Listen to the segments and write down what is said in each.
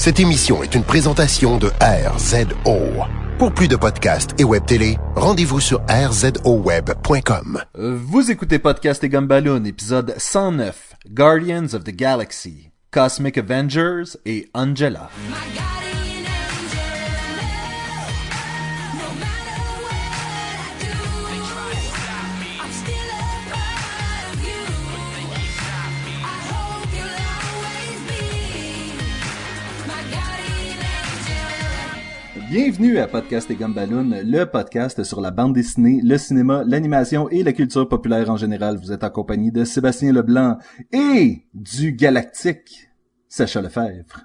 Cette émission est une présentation de RZO. Pour plus de podcasts et web télé, rendez-vous sur rzoweb.com. Vous écoutez Podcast et Gumballoon, épisode 109, Guardians of the Galaxy, Cosmic Avengers et Angela. My Bienvenue à Podcast et Gumballoon, le podcast sur la bande dessinée, le cinéma, l'animation et la culture populaire en général. Vous êtes en compagnie de Sébastien Leblanc et du galactique Sacha Lefebvre.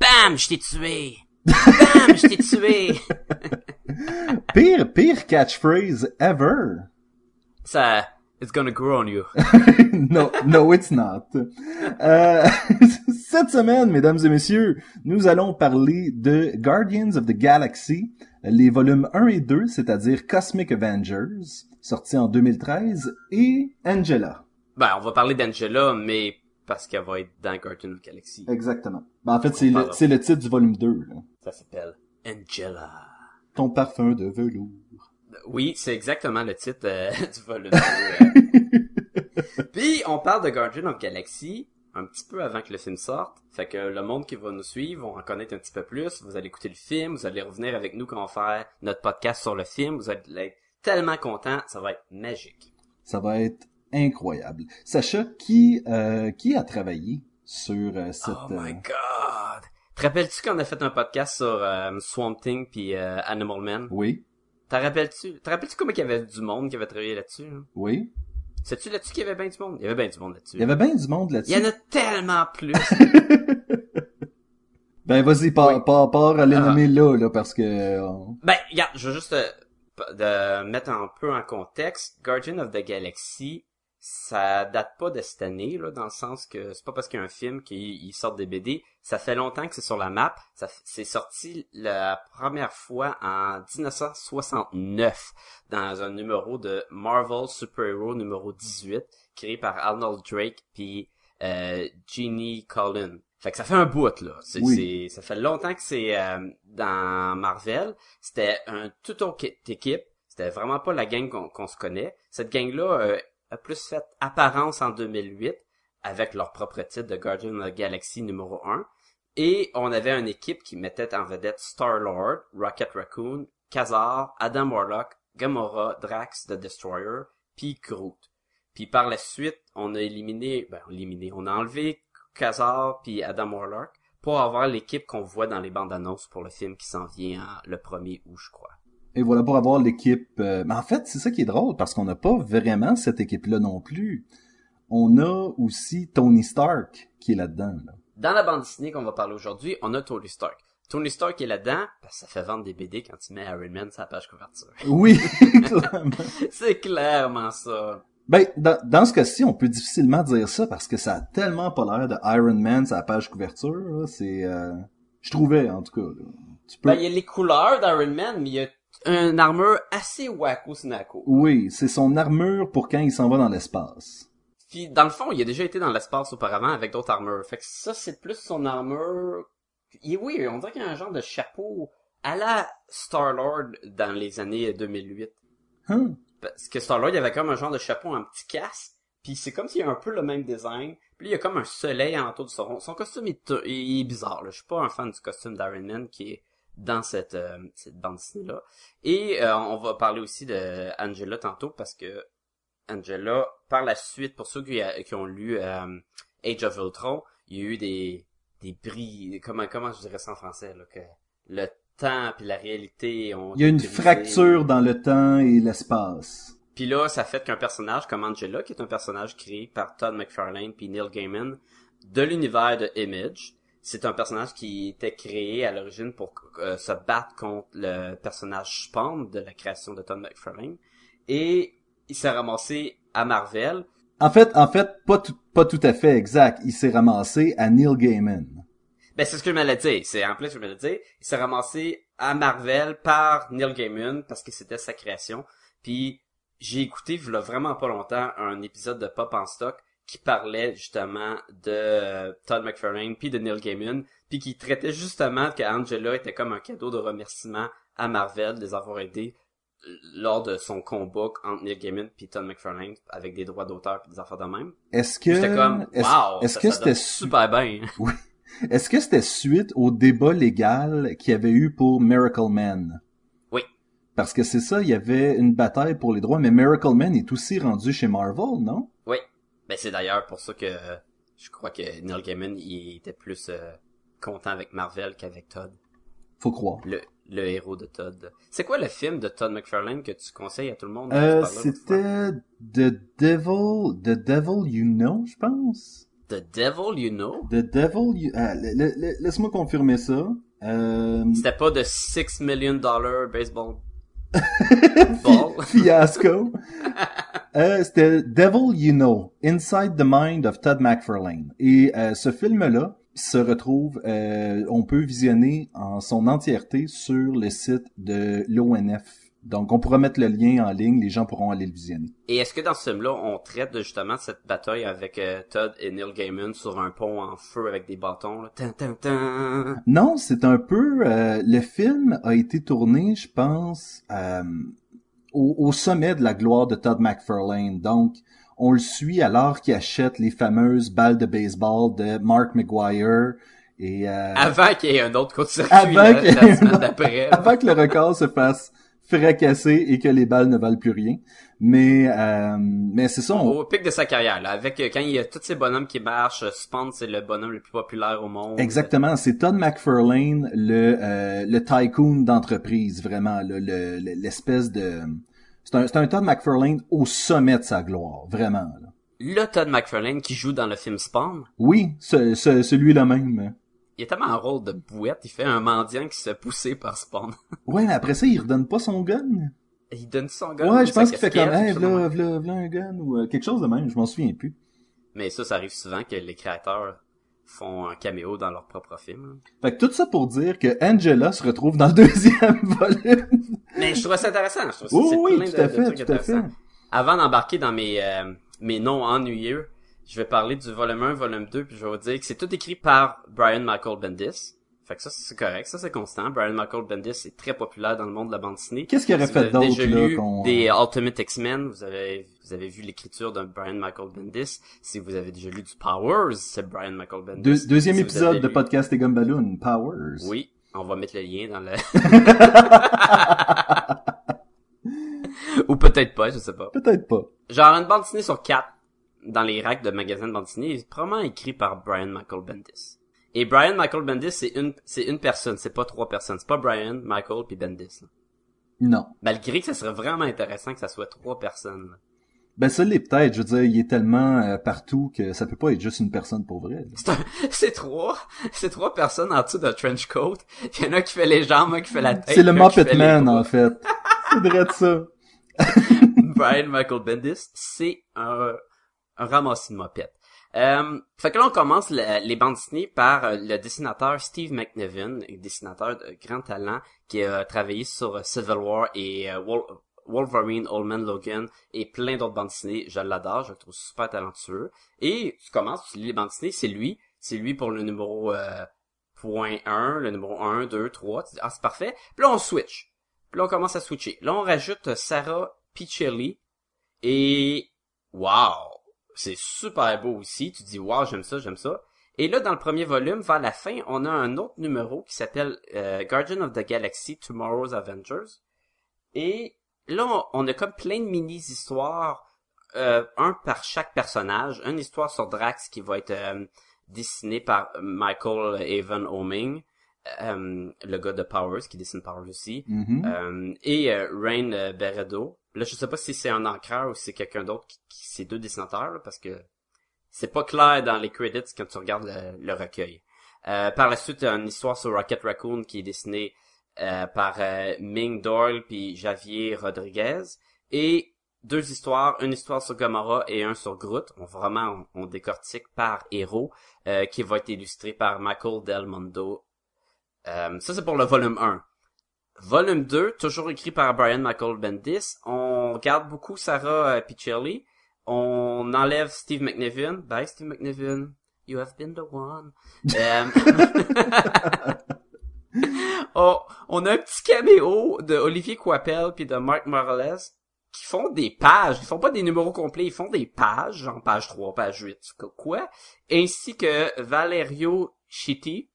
Bam, je t'ai tué. Bam, je t'ai tué. Pire, pire catchphrase ever. Ça, it's gonna grow on you. no, no, it's not. Euh, cette semaine, mesdames et messieurs, nous allons parler de Guardians of the Galaxy, les volumes 1 et 2, c'est-à-dire Cosmic Avengers, sorti en 2013, et Angela. Ben, on va parler d'Angela, mais parce qu'elle va être dans Guardian of the Galaxy. Exactement. Ben, en fait, c'est le, le titre du volume 2. là. Ça s'appelle Angela. Ton parfum de velours. Oui, c'est exactement le titre euh, du volume. deux. Puis, on parle de Guardian of Galaxy un petit peu avant que le film sorte. Fait que le monde qui va nous suivre va en connaître un petit peu plus. Vous allez écouter le film, vous allez revenir avec nous quand on va faire notre podcast sur le film. Vous allez être tellement contents, ça va être magique. Ça va être incroyable. Sacha, qui, euh, qui a travaillé sur euh, cette... Oh my euh, god! Te rappelles-tu qu'on a fait un podcast sur euh, Swamp Thing puis euh, Animal Man? Oui, T'en rappelles-tu? Te rappelles-tu comment il y avait du monde qui avait travaillé là-dessus? hein? oui. Sais-tu là-dessus qu'il y avait bien du monde? Il y avait bien du monde là-dessus. Il y avait bien du monde là-dessus. Il y en a tellement plus. Ben vas-y, pars, Oui. pars, pars à les Ah. nommer là, là, parce que... euh, ben, regarde, je veux juste euh, de mettre un peu en contexte. Guardian of the Galaxy, ça date pas de cette année, là, dans le sens que c'est pas parce qu'il y a un film qu'il sort des BD. Ça fait longtemps que c'est sur la map. Ça c'est sorti la première fois en 1969 dans un numéro de Marvel Super Hero numéro 18, créé par Arnold Drake puis euh, Jeannie Collin. Fait que ça fait un bout là. C'est, Oui. c'est- ça fait longtemps que c'est euh, dans Marvel. C'était un tout autre équipe. C'était vraiment pas la gang qu'on, qu'on se connaît. Cette gang-là euh, a plus fait apparence en 2008 avec leur propre titre de Guardian of the Galaxy numéro 1. Et on avait une équipe qui mettait en vedette Star-Lord, Rocket Raccoon, Kazar, Adam Warlock, Gamora, Drax, The Destroyer, puis Groot. Puis par la suite, on a éliminé, ben éliminé, on a enlevé Kazar puis Adam Warlock pour avoir l'équipe qu'on voit dans les bandes annonces pour le film qui s'en vient en- le 1er août, je crois. Et voilà pour avoir l'équipe... euh, Mais en fait, c'est ça qui est drôle, parce qu'on n'a pas vraiment cette équipe-là non plus. On a aussi Tony Stark qui est là-dedans. là. Dans la bande dessinée qu'on va parler aujourd'hui, on a Tony Stark. Tony Stark est là-dedans, parce que ça fait vendre des BD quand tu mets Iron Man sur la page couverture. Oui, clairement. C'est clairement ça. Ben, dans, dans ce cas-ci, on peut difficilement dire ça, parce que ça a tellement pas l'air de Iron Man sur la page couverture. C'est... euh, Je trouvais, en tout cas. là. Tu peux... Ben, il y a les couleurs d'Iron Man, mais il y a une armure assez wacko snacko. Oui, c'est son armure pour quand il s'en va dans l'espace. Puis dans le fond, il a déjà été dans l'espace auparavant avec d'autres armures. Fait que ça, c'est plus son armure. Est oui, on dirait qu'il y a un genre de chapeau à la Star-Lord dans les années 2008. Hein? Parce que Star-Lord, il avait comme un genre de chapeau, un petit casque. Puis c'est comme s'il y a un peu le même design. Puis il y a comme un soleil autour de son... Son costume est, est bizarre. Là. Je suis pas un fan du costume d'Iron Man qui est dans cette, euh, cette bande dessinée-là. Et euh, on va parler aussi de Angela tantôt parce que Angela, par la suite, pour ceux qui, a- qui ont lu euh, Age of Ultron, il y a eu des, des bris... Comment, comment je dirais ça en français? Là, que le temps puis la réalité ont... Il y a une fracture dans le temps et l'espace. Puis là, ça fait qu'un personnage comme Angela, qui est un personnage créé par Todd McFarlane puis Neil Gaiman de l'univers de Image, c'est un personnage qui était créé à l'origine pour euh, se battre contre le personnage Spawn de la création de Todd McFarlane. Et il s'est ramassé à Marvel. En fait, en fait, pas tout, pas tout à fait exact. Il s'est ramassé à Neil Gaiman. Ben, c'est ce que je me l'ai dit. C'est en plus ce que je me l'ai dit. Il s'est ramassé à Marvel par Neil Gaiman parce que c'était sa création. Puis j'ai écouté, il y a vraiment pas longtemps, un épisode de Pop en stock qui parlait justement de euh, Todd McFarlane puis de Neil Gaiman, puis qui traitait justement que Angela était comme un cadeau de remerciement à Marvel de les avoir aidés euh, lors de son combat entre Neil Gaiman puis Todd McFarlane avec des droits d'auteur puis des affaires de même. Est-ce que J'étais comme wow, est-ce que c'était super bien. est-ce que c'était suite au débat légal qu'il y avait eu pour Miracle Man? Oui. Parce que c'est ça, il y avait une bataille pour les droits, mais Miracle Man est aussi rendu chez Marvel, non? Oui. Ben c'est d'ailleurs pour ça que euh, je crois que Neil Gaiman il était plus euh, content avec Marvel qu'avec Todd, Faut croire. le le héros de Todd. C'est quoi le film de Todd McFarlane que tu conseilles à tout le monde? Euh, c'était The Devil, The Devil You Know, je pense. The Devil You Know? The Devil You... ah, la- la- la- Laisse-moi confirmer ça. Euh... C'était pas de 6 million dollar baseball ball? Fiasco. Euh, c'était Devil You Know, Inside the Mind of Todd McFarlane. Et euh, ce film-là se retrouve, euh, on peut visionner en son entièreté sur le site de l'ONF. Donc, on pourra mettre le lien en ligne, les gens pourront aller le visionner. Et est-ce que dans ce film-là, on traite de justement cette bataille avec euh, Todd et Neil Gaiman sur un pont en feu avec des bâtons là? Tan, tan, tan. Non, c'est un peu... euh, le film a été tourné, je pense, euh, au, au sommet de la gloire de Todd McFarlane. Donc, on le suit alors qu'il achète les fameuses balles de baseball de Mark McGuire et euh, Avant qu'il y ait un autre un autre- d'après. là. avant que le record se fasse fracasser et que les balles ne valent plus rien. Mais euh, mais c'est ça. on- Au pic de sa carrière, là, avec euh, quand il y a tous ces bonhommes qui marchent, euh, Spawn c'est le bonhomme le plus populaire au monde. Exactement, c'est Todd McFarlane, le euh, le tycoon d'entreprise, vraiment, là, le- le- l'espèce de... C'est un, c'est un Todd McFarlane au sommet de sa gloire, vraiment. là. Le Todd McFarlane qui joue dans le film Spawn, Oui, ce, ce- celui-là même. Il est tellement un rôle de bouette, il fait un mendiant qui se fait pousser par Spawn. Ouais, mais après ça, il redonne pas son gun? il donne son gun. Ouais, ou je pense qu'il fait comme, hey, v'là, v'là, v'là un gun ou euh, quelque chose de même, je m'en souviens plus. Mais ça, ça arrive souvent que les créateurs font un caméo dans leur propre film. Fait que tout ça pour dire que Angela se retrouve dans le deuxième volume. Mais je trouve ça intéressant. Je trouve ça, Oui, c'est oui, plein tout de- à fait, tout à fait. Avant d'embarquer dans mes, euh, mes noms ennuyeux, je vais parler du volume 1, volume 2, puis je vais vous dire que c'est tout écrit par Brian Michael Bendis. Fait que ça, c'est correct, ça c'est constant. Brian Michael Bendis est très populaire dans le monde de la bande dessinée. Qu'est-ce qu'il aurait Si fait d'autre, déjà là, lu des Ultimate X-Men, vous avez, vous avez vu l'écriture de Brian Michael Bendis. Si vous avez déjà lu du Powers, c'est Brian Michael Bendis. Deux- deuxième Si épisode de lu- Podcast et Gumballoon, Powers. Oui, on va mettre le lien dans le... Ou peut-être pas, je sais pas. Peut-être pas. Genre une bande dessinée sur quatre dans les racks de magasins de bande dessinée est probablement écrit par Brian Michael Bendis. Et Brian Michael Bendis, c'est une, c'est une personne, c'est pas trois personnes. C'est pas Brian, Michael puis Bendis. là. Non. Malgré que ça serait vraiment intéressant que ça soit trois personnes. là. Ben ça l'est peut-être, je veux dire, il est tellement euh, partout que ça peut pas être juste une personne pour vrai. C'est un- c'est trois, c'est trois personnes en dessous d'un trench coat. Il y en a qui fait les jambes, un qui fait la tête. C'est le Muppet Man, en fait. C'est vrai de ça. Brian Michael Bendis, c'est un, un ramassis de mopettes. Euh, fait que là, on commence le- les bandes dessinées par euh, le dessinateur Steve McNiven, un dessinateur de grand talent qui a travaillé sur euh, Civil War et euh, Wol- Wolverine, Old Man Logan et plein d'autres bandes dessinées. Je l'adore, je le trouve super talentueux. Et tu commences, tu lis les bandes dessinées, c'est lui. C'est lui pour le numéro euh, point 1, le numéro 1, 2, 3. Tu dis, ah, c'est parfait. Puis là, on switch. Puis là, on commence à switcher. Là, on rajoute Sarah Pichelli. Et, wow! C'est super beau aussi. Tu dis, wow, j'aime ça, j'aime ça. Et là, dans le premier volume, vers la fin, on a un autre numéro qui s'appelle euh, Guardian of the Galaxy Tomorrow's Avengers. Et là, on- on a comme plein de mini-histoires, euh, un par chaque personnage. Une histoire sur Drax qui va être euh, dessinée par Michael Avon Oming, euh, le gars de Powers, qui dessine Powers aussi. Mhm. Euh, et euh, Rain Beredo. Là, je sais pas si c'est un encreur ou si c'est quelqu'un d'autre qui, qui c'est deux dessinateurs, là, parce que c'est pas clair dans les credits quand tu regardes le, le recueil. Euh, par la suite, une histoire sur Rocket Raccoon qui est dessinée euh, par euh, Ming Doyle puis Javier Rodriguez. Et deux histoires, une histoire sur Gamora et un sur Groot. On vraiment on, on décortique par héros, euh, qui va être illustré par Michael Del Mondo. Euh, ça c'est pour le volume 1. Volume 2, toujours écrit par Brian Michael Bendis. On regarde beaucoup Sarah euh, Pichelli. on enlève Steve McNiven. Bye Steve McNiven. You have been the one. Euh, on, on a un petit caméo de Olivier Coipel puis de Mark Morales qui font des pages. Ils font pas des numéros complets, ils font des pages, genre page 3, page 8, quoi. Ainsi que Valerio Chiti.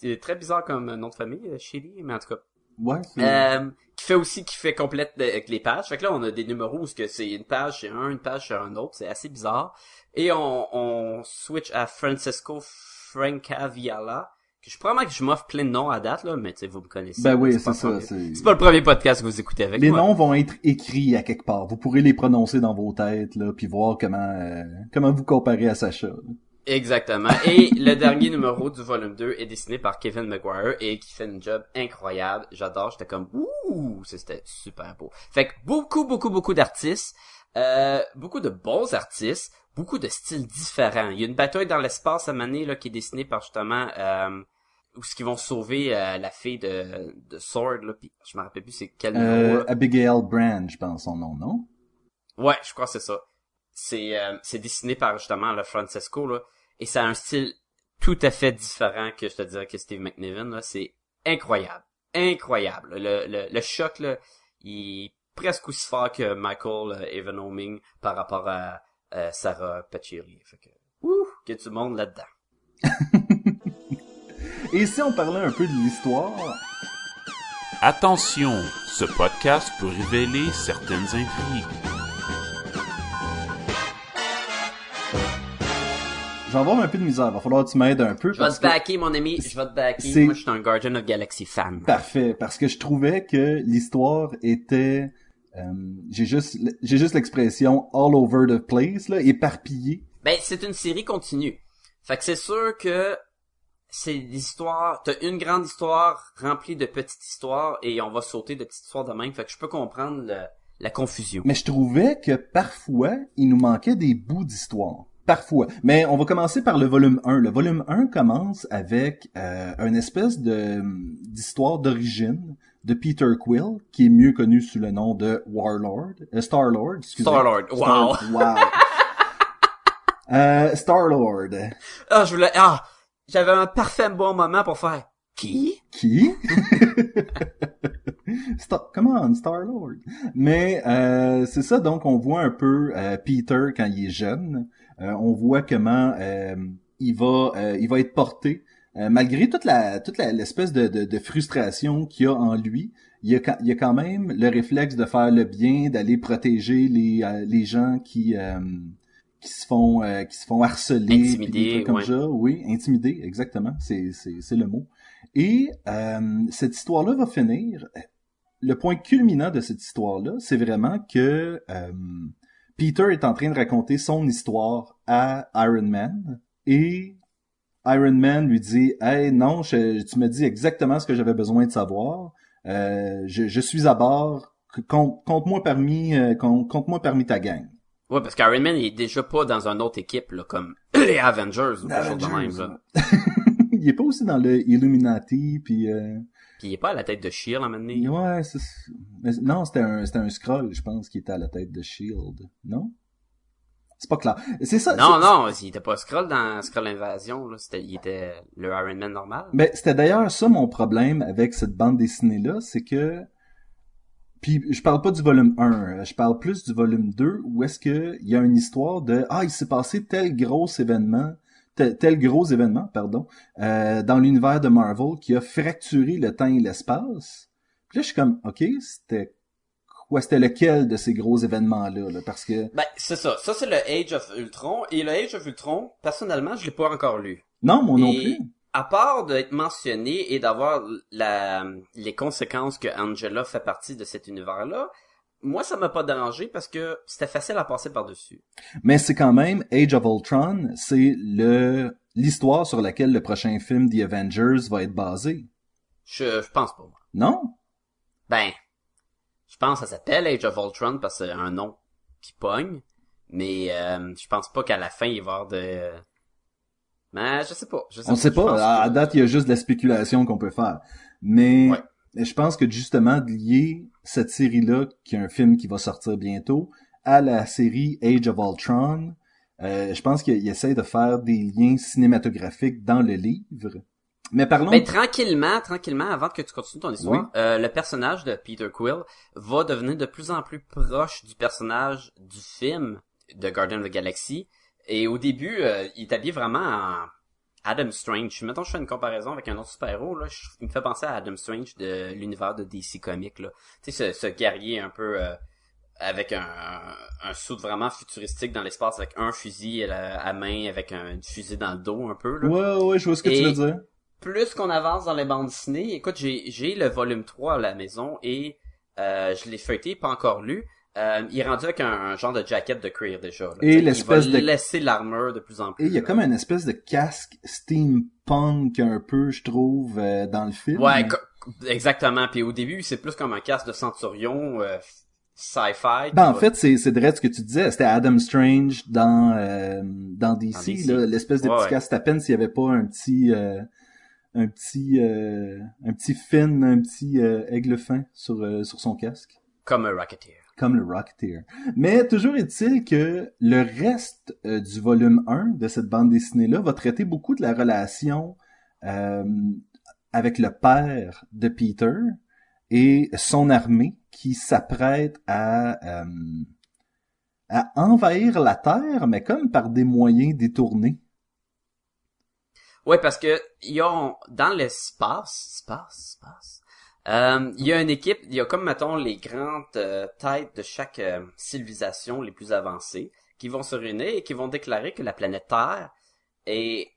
C'est très bizarre comme nom de famille, euh, Chiti, mais en tout cas. Ouais, Euh, qui fait aussi, qui fait complète de- avec les pages. Fait que là, on a des numéros où c'est une page chez un, une page chez un autre. C'est assez bizarre. Et on, on switch à Francesco Francaviala. Que je probablement que je m'offre plein de noms à date, là, mais tu sais, vous me connaissez. Ben oui, c'est ça. c'est- C'est pas le premier podcast que vous écoutez avec Les moi. noms vont être écrits à quelque part. Vous pourrez les prononcer dans vos têtes, là, puis voir comment euh, comment vous comparez à Sacha. là. Exactement. Et le dernier numéro du volume 2 est dessiné par Kevin Maguire et qui fait un job incroyable. J'adore. J'étais comme, ouh, c'était super beau. Fait que beaucoup, beaucoup, beaucoup d'artistes, euh, beaucoup de bons artistes, beaucoup de styles différents. Il y a une bataille dans l'espace à Mané, là, qui est dessinée par justement, euh, où ce qu'ils vont sauver euh, la fille de, de Sword, là, pis je me rappelle plus c'est quel numéro, Euh. Abigail Brand, je pense son nom, non? Ouais, je crois que c'est ça. C'est euh, c'est dessiné par justement le Francesco là et ça a un style tout à fait différent que je te dirais que Steve McNiven là, c'est incroyable. Incroyable. Le, le, le choc là, il est presque aussi fort que Michael euh, Evan Homing par rapport à euh, Sarah Pachiri. Fait que ouh, qu'il y a du monde là-dedans. Et si on parlait un peu de l'histoire, Attention, ce podcast peut révéler certaines intrigues. Je vais avoir un peu de misère. Va falloir que tu m'aides un peu. Je vais te backer mon ami, je vais te backer. c'est- Moi je suis un Guardian of Galaxy fan. Parfait, parce que je trouvais que l'histoire était, euh, j'ai juste, j'ai juste l'expression all over the place là, éparpillée. Ben, c'est une série continue. Fait que c'est sûr que c'est des histoires, t'as une grande histoire remplie de petites histoires et on va sauter de petites histoires de même. Fait que je peux comprendre le- la confusion. Mais je trouvais que parfois il nous manquait des bouts d'histoire. Parfois. Mais on va commencer par le volume 1. Le volume 1 commence avec euh, une espèce de d'histoire d'origine de Peter Quill, qui est mieux connu sous le nom de Warlord, euh, Star-Lord, excusez. Star-Lord, wow. Star- wow. euh, Star-Lord. Ah, je voulais, ah, j'avais un parfait bon moment pour faire qui? Qui? Star, come on, Star-Lord. Mais euh, c'est ça, donc on voit un peu euh, Peter quand il est jeune. Euh, on voit comment euh, il va euh, il va être porté. Euh, malgré toute la toute l'espèce de, de, de frustration qu'il y a en lui, il y, a, quand- il y a quand même le réflexe de faire le bien, d'aller protéger les, les gens qui euh, qui se font euh, qui se font harceler, puis des Intimider, trucs comme ouais. ça. Oui, intimider, exactement. C'est c'est c'est le mot. Et euh, cette histoire-là va finir. Le point culminant de cette histoire-là, c'est vraiment que euh, Peter est en train de raconter son histoire à Iron Man et Iron Man lui dit Hey non, je- tu me dis exactement ce que j'avais besoin de savoir. Euh, je, je suis à bord. Compte- Compte-moi parmi euh, compte- compte-moi parmi ta gang. Ouais, parce qu'Iron Man il est déjà pas dans une autre équipe, là, comme les Avengers ou quelque chose de même, là. il est pas aussi dans le Illuminati puis euh, Puis il est pas à la tête de Shield, à un moment donné. ouais c'est mais non c'était un c'était un scroll je pense qui était à la tête de Shield non? C'est pas clair c'est ça Non, non, il était pas Skrull dans Skrull Invasion, là. C'était, il était le Iron Man normal. Ben, c'était d'ailleurs ça mon problème avec cette bande dessinée-là, c'est que... Puis je parle pas du volume 1, euh, je parle plus du volume 2, où est-ce que il y a une histoire de « Ah, il s'est passé tel gros événement, tel, tel gros événement, pardon, euh, dans l'univers de Marvel qui a fracturé le temps et l'espace. » Puis là, je suis comme « Ok, c'était quoi? C'était lequel de ces gros événements-là? là? Parce que... Ben, c'est ça. Ça, c'est le Age of Ultron. Et le Age of Ultron, personnellement, je l'ai pas encore lu. Non, moi non Et plus. à part d'être mentionné et d'avoir la, les conséquences que Angela fait partie de cet univers-là, moi, ça m'a pas dérangé parce que c'était facile à passer par-dessus. Mais c'est quand même Age of Ultron, c'est le l'histoire sur laquelle le prochain film The Avengers va être basé. Je, je pense pas. Non? Ben, je pense que ça s'appelle Age of Ultron parce que c'est un nom qui pogne, mais euh, je pense pas qu'à la fin, il va y avoir de... Mais je sais pas. Je sais On sait pas. À, à que- date, il y a juste de la spéculation qu'on peut faire. Mais Ouais. je pense que justement de lier cette série-là, qui est un film qui va sortir bientôt, à la série Age of Ultron. Euh, je pense qu'il essaie de faire des liens cinématographiques dans le livre. Mais parlons... Mais tranquillement, tranquillement, avant que tu continues ton histoire, euh, le personnage de Peter Quill va devenir de plus en plus proche du personnage du film de Guardian of the Galaxy. Et au début, euh, il est habillé vraiment en Adam Strange. Mettons, je fais une comparaison avec un autre super-héros, là, je- il me fait penser à Adam Strange de l'univers de DC Comics, là. Tu sais, ce, ce guerrier un peu... euh, avec un, un saut vraiment futuristique dans l'espace, avec un fusil à, la- à main, avec un fusée dans le dos un peu. Là Ouais, ouais, je vois ce que tu veux dire. Plus qu'on avance dans les bandes dessinées, écoute, j'ai j'ai le volume 3 à la maison et euh, je l'ai feuilleté, pas encore lu. Euh, il est rendu avec un, un genre de jacket de cuir déjà. là. Et l'espèce de- laisser l'armure de plus en plus. Et il y a là. comme une espèce de casque steampunk un peu, je trouve, euh, dans le film. Ouais, exactement. Puis au début, c'est plus comme un casque de centurion euh, sci-fi. Ben, en fait, c'est, c'est direct ce que tu disais. C'était Adam Strange dans, euh, dans DC, l'espèce de Ouais, petit ouais. casque à peine s'il y avait pas un petit, euh, un petit, euh, un petit fin, un petit euh, aigle fin sur, euh, sur son casque. comme un Rocketeer. Comme le Rocketeer. Mais toujours est-il que le reste du volume 1 de cette bande dessinée-là va traiter beaucoup de la relation avec le père de Peter et son armée qui s'apprête à, à envahir la Terre, mais comme par des moyens détournés. Ouais, parce que ils ont dans l'espace, espace, espace. Euh, il y a une équipe, il y a comme mettons les grandes euh, têtes de chaque euh, civilisation les plus avancées qui vont se réunir et qui vont déclarer que la planète Terre est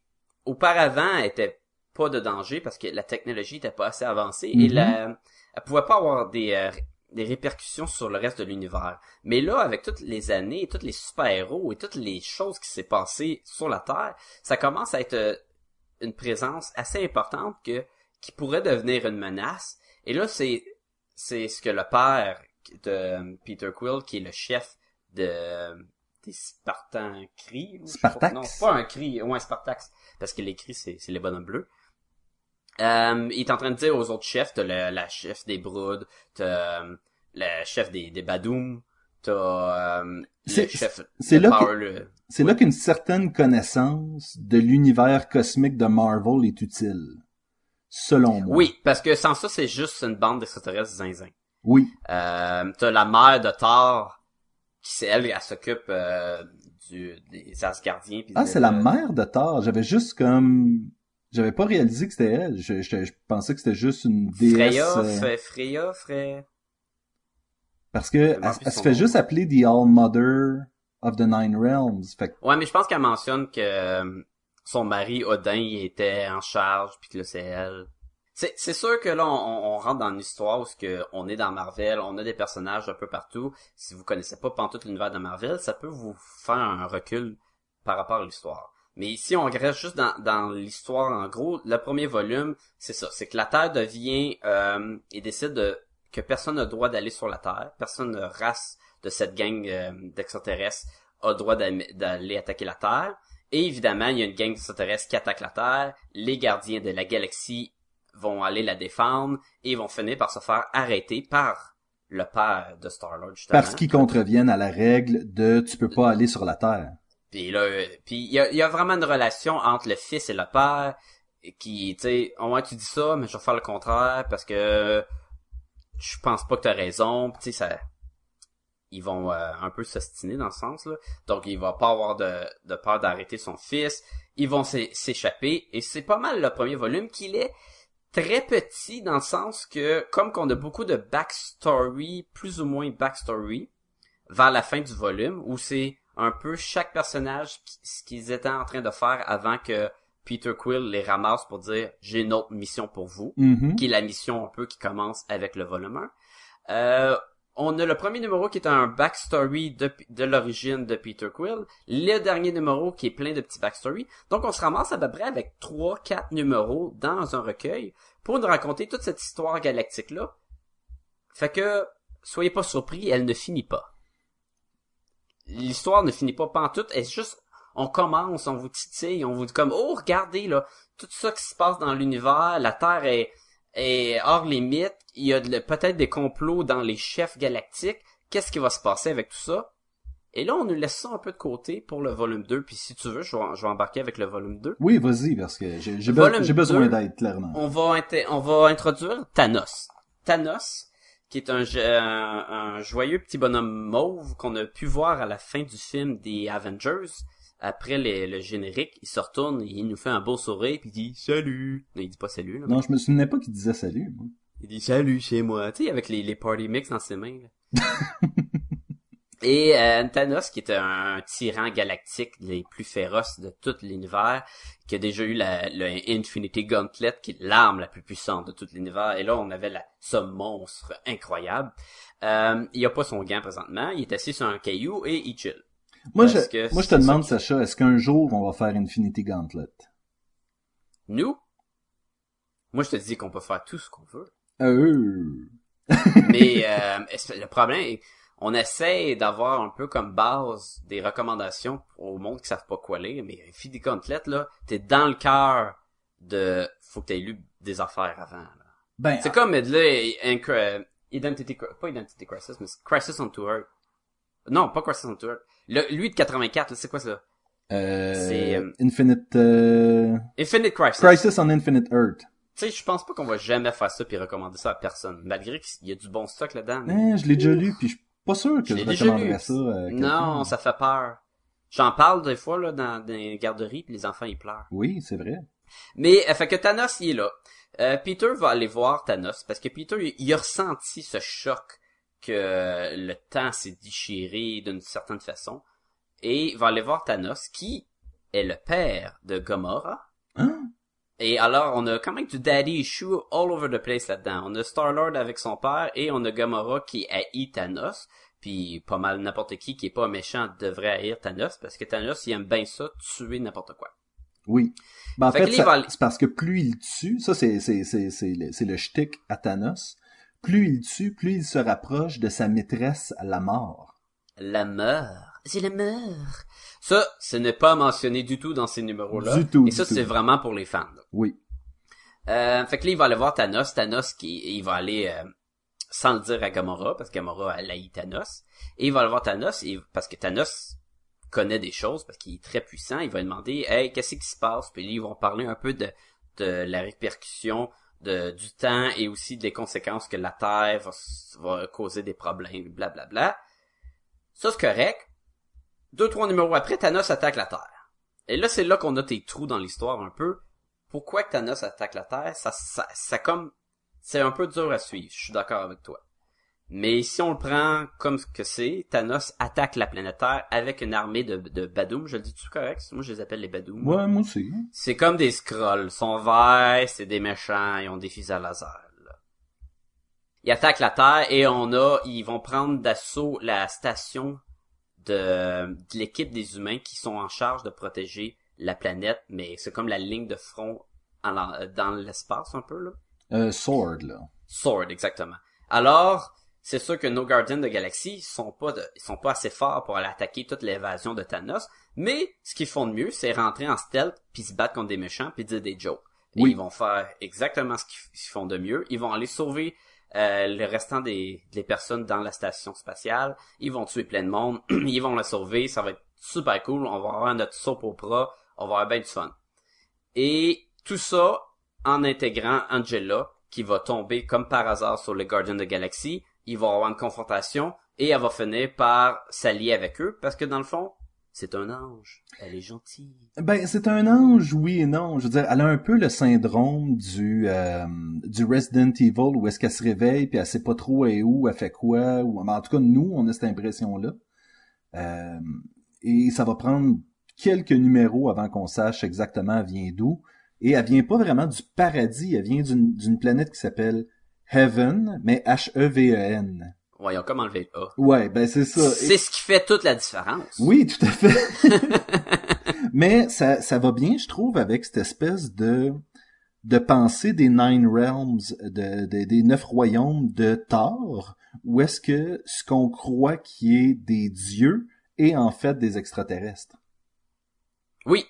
auparavant était pas de danger parce que la technologie était pas assez avancée et Mhm. la, elle pouvait pas avoir des euh, des répercussions sur le reste de l'univers. Mais là, avec toutes les années, tous les super-héros et toutes les choses qui s'est passées sur la Terre, ça commence à être euh, une présence assez importante que qui pourrait devenir une menace. Et là, c'est c'est ce que le père de euh, Peter Quill, qui est le chef de des Spartans cri. ou sais pas- Spartax? Non, c'est pas un cri, ouais, Spartax, parce que les cris c'est c'est les bonhommes bleus. Euh, il est en train de dire aux autres chefs, t'as le, la chef des Broods, t'as euh, le chef des, des Badoom, t'as euh, le C'est- chef c'est là que- Power, le- C'est là qu'une certaine connaissance de l'univers cosmique de Marvel est utile. Selon moi. Oui, parce que sans ça, c'est juste une bande d'extraterrestres zinzin. Oui. Euh, t'as la mère de Thor, qui c'est elle, elle s'occupe euh, du des Asgardiens. Ah, c'est la mère de Thor. J'avais juste comme... J'avais pas réalisé que c'était elle. Je, je- je pensais que c'était juste une déesse. Freya, euh, Fre- Freya, Freya. Parce que elle, se fait nom. juste appeler The All Mother of the Nine Realms. Fait que, Ouais, mais je pense qu'elle mentionne que euh, son mari Odin il était en charge, puis que là c'est elle. C'est, c'est sûr que là on, on rentre dans une histoire où ce que on est dans Marvel, on a des personnages un peu partout. Si vous connaissez pas pantoute l'univers de Marvel, ça peut vous faire un recul par rapport à l'histoire. Mais ici, on reste juste dans, dans l'histoire. En gros, le premier volume, c'est ça. C'est que la Terre devient euh, et décide de, que personne n'a le droit d'aller sur la Terre. Personne de race de cette gang euh, d'extraterrestres a le droit d'aller attaquer la Terre. Et évidemment, il y a une gang d'extraterrestres qui attaque la Terre. Les gardiens de la galaxie vont aller la défendre et vont finir par se faire arrêter par le père de Star-Lord, justement. parce qu'ils contreviennent à la règle de tu peux pas aller sur la Terre. Puis là, euh, puis il y a, il y a vraiment une relation entre le fils et le père qui, tu sais, au moins tu dis ça, mais je vais faire le contraire parce que je pense pas que t'as raison. Tu sais, ça, ils vont euh, un peu s'ostiner dans ce sens là. Donc il va pas avoir de, de peur d'arrêter son fils. Ils vont s'é- s'échapper et c'est pas mal le premier volume qu'il est très petit dans le sens que comme qu'on a beaucoup de backstory, plus ou moins backstory, vers la fin du volume où c'est un peu chaque personnage ce qu'ils étaient en train de faire avant que Peter Quill les ramasse pour dire j'ai une autre mission pour vous, Mhm. qui est la mission un peu qui commence avec le volume 1. Euh, on a le premier numéro qui est un backstory de, de l'origine de Peter Quill, le dernier numéro qui est plein de petits backstory. Donc on se ramasse à peu près avec trois, quatre numéros dans un recueil pour nous raconter toute cette histoire galactique là. Fait que soyez pas surpris, elle ne finit pas l'histoire ne finit pas pantoute, elle est juste, on commence, on vous titille, on vous dit comme, oh, regardez, là, tout ça qui se passe dans l'univers, la Terre est, est hors limite, il y a de- peut-être des complots dans les chefs galactiques, qu'est-ce qui va se passer avec tout ça? Et là, on nous laisse ça un peu de côté pour le volume 2, puis si tu veux, je vais, je vais embarquer avec le volume 2. Oui, vas-y, parce que j'ai j'ai Le be- volume j'ai besoin d'aide, clairement. On va, inté- on va introduire Thanos. Thanos, qui est un, un, un joyeux petit bonhomme mauve qu'on a pu voir à la fin du film des Avengers. Après les- le générique, il se retourne, et il nous fait un beau sourire, puis il dit « Salut !» Non, il dit pas « Salut », là. Non, je me souvenais pas qu'il disait salut. moi. Il dit salut chez moi, tu sais, avec les, les party mix dans ses mains. là. Et euh, Thanos, qui est un tyran galactique les plus féroces de tout l'univers, qui a déjà eu la, le Infinity Gauntlet, qui est l'arme la plus puissante de tout l'univers. Et là, on avait la, ce monstre incroyable. Euh, il a pas son gant présentement, il est assis sur un caillou et il chill. Moi, Parce je, moi, je te demande, ça Sacha, est-ce qu'un jour, on va faire Infinity Gauntlet? Nous, moi je te dis qu'on peut faire tout ce qu'on veut. Euh... Mais euh, le problème, est, on essaie d'avoir un peu comme base des recommandations au monde qui savent pas quoi lire, mais Infinity Gauntlet, là, t'es dans le cœur de... Faut que t'aies lu des affaires avant. là. Ben, C'est comme là, Identity... Pas Identity Crisis, mais Crisis on Earth. Non, pas Crisis on Earth. Le- lui de 84, là, c'est quoi ça? euh, c'est, euh, Infinite, euh, Infinite Crisis. Crisis on Infinite Earth. Tu sais, je pense pas qu'on va jamais faire ça puis recommander ça à personne. Malgré qu'il y a du bon stock là-dedans. mais- Eh, je l'ai déjà lu, puis je suis pas sûr que Je je, recommanderais ça à quelqu'un. Non, ça fait peur. J'en parle des fois là dans des garderies puis les enfants ils pleurent. Oui, c'est vrai. Mais euh, fait que Thanos il est là. Euh, Peter va aller voir Thanos parce que Peter il, il a ressenti ce choc que le temps s'est déchiré d'une certaine façon et il va aller voir Thanos qui est le père de Gamora. Hein? Et alors, on a quand même du daddy issue all over the place là-dedans. On a Star-Lord avec son père et on a Gamora qui haït Thanos. Puis pas mal n'importe qui qui est pas méchant devrait haïr Thanos parce que Thanos, il aime bien ça, tuer n'importe quoi. Oui. Ben, en Fait va c'est parce que plus il tue, ça c'est c'est c'est c'est le, c'est le shtick à Thanos. Plus il tue, plus il se rapproche de sa maîtresse la mort. La mort. C'est la mort. Ça, ce n'est pas mentionné du tout dans ces numéros-là. Du tout, Et ça, c'est vraiment pour les fans. là. Oui. Euh, fait que là, il va aller voir Thanos. Thanos, qui, il va aller, euh, sans le dire à Gamora, parce que Gamora, elle haït Thanos. Et il va aller voir Thanos, et, parce que Thanos connaît des choses, parce qu'il est très puissant. Il va lui demander, hey, qu'est-ce qui se passe? Puis là, ils vont parler un peu de, de la répercussion du temps et aussi des conséquences que la Terre va, va causer des problèmes, blablabla. Bla, bla. Ça, c'est correct. Deux, trois numéros après, Thanos attaque la Terre. Et là, c'est là qu'on a tes trous dans l'histoire un peu. Pourquoi que Thanos attaque la Terre? Ça, ça, ça comme, c'est un peu dur à suivre. Je suis d'accord avec toi. Mais si on le prend comme ce que c'est, Thanos attaque la planète Terre avec une armée de, de Badoum. Je le dis-tu correct? Moi, je les appelle les Badoum. Ouais, moi aussi. C'est comme des scrolls. Ils sont verts, c'est des méchants, ils ont des fusils à laser. là. Ils attaquent la Terre et on a, ils vont prendre d'assaut la station de, de l'équipe des humains qui sont en charge de protéger la planète, mais c'est comme la ligne de front en dans l'espace un peu là. Euh, Sword, là. Sword, exactement. Alors, c'est sûr que nos Guardians de Galaxie sont pas de- ils sont pas assez forts pour aller attaquer toute l'évasion de Thanos, mais ce qu'ils font de mieux, c'est rentrer en stealth puis se battre contre des méchants puis dire des jokes. Et Oui. ils vont faire exactement ce qu'ils font de mieux. Ils vont aller sauver euh, le restant des, des personnes dans la station spatiale. Ils vont tuer plein de monde. ils vont la sauver. Ça va être super cool. On va avoir notre soap opera. On va avoir bien du fun. Et tout ça en intégrant Angela, qui va tomber comme par hasard sur les Guardians de la Ils vont avoir une confrontation et elle va finir par s'allier avec eux parce que dans le fond, c'est un ange. Elle est gentille. Ben, c'est un ange, oui et non. Je veux dire, elle a un peu le syndrome du euh, du Resident Evil où est-ce qu'elle se réveille puis elle sait pas trop et où, elle fait quoi. Ou, en tout cas, nous, on a cette impression-là. Euh, et ça va prendre quelques numéros avant qu'on sache exactement elle vient d'où. Et elle vient pas vraiment du paradis, elle vient d'une planète qui s'appelle Heaven, mais H-E-V-E-N. Ouais, ils ont comme enlevé le A. Ouais, ben c'est ça. Et- C'est ce qui fait toute la différence. oui, tout à fait. Mais ça, ça va bien, je trouve, avec cette espèce de de pensée des Nine Realms, de, de- des neuf royaumes de Thor, où est-ce que ce qu'on croit qui est des dieux est en fait des extraterrestres. Oui,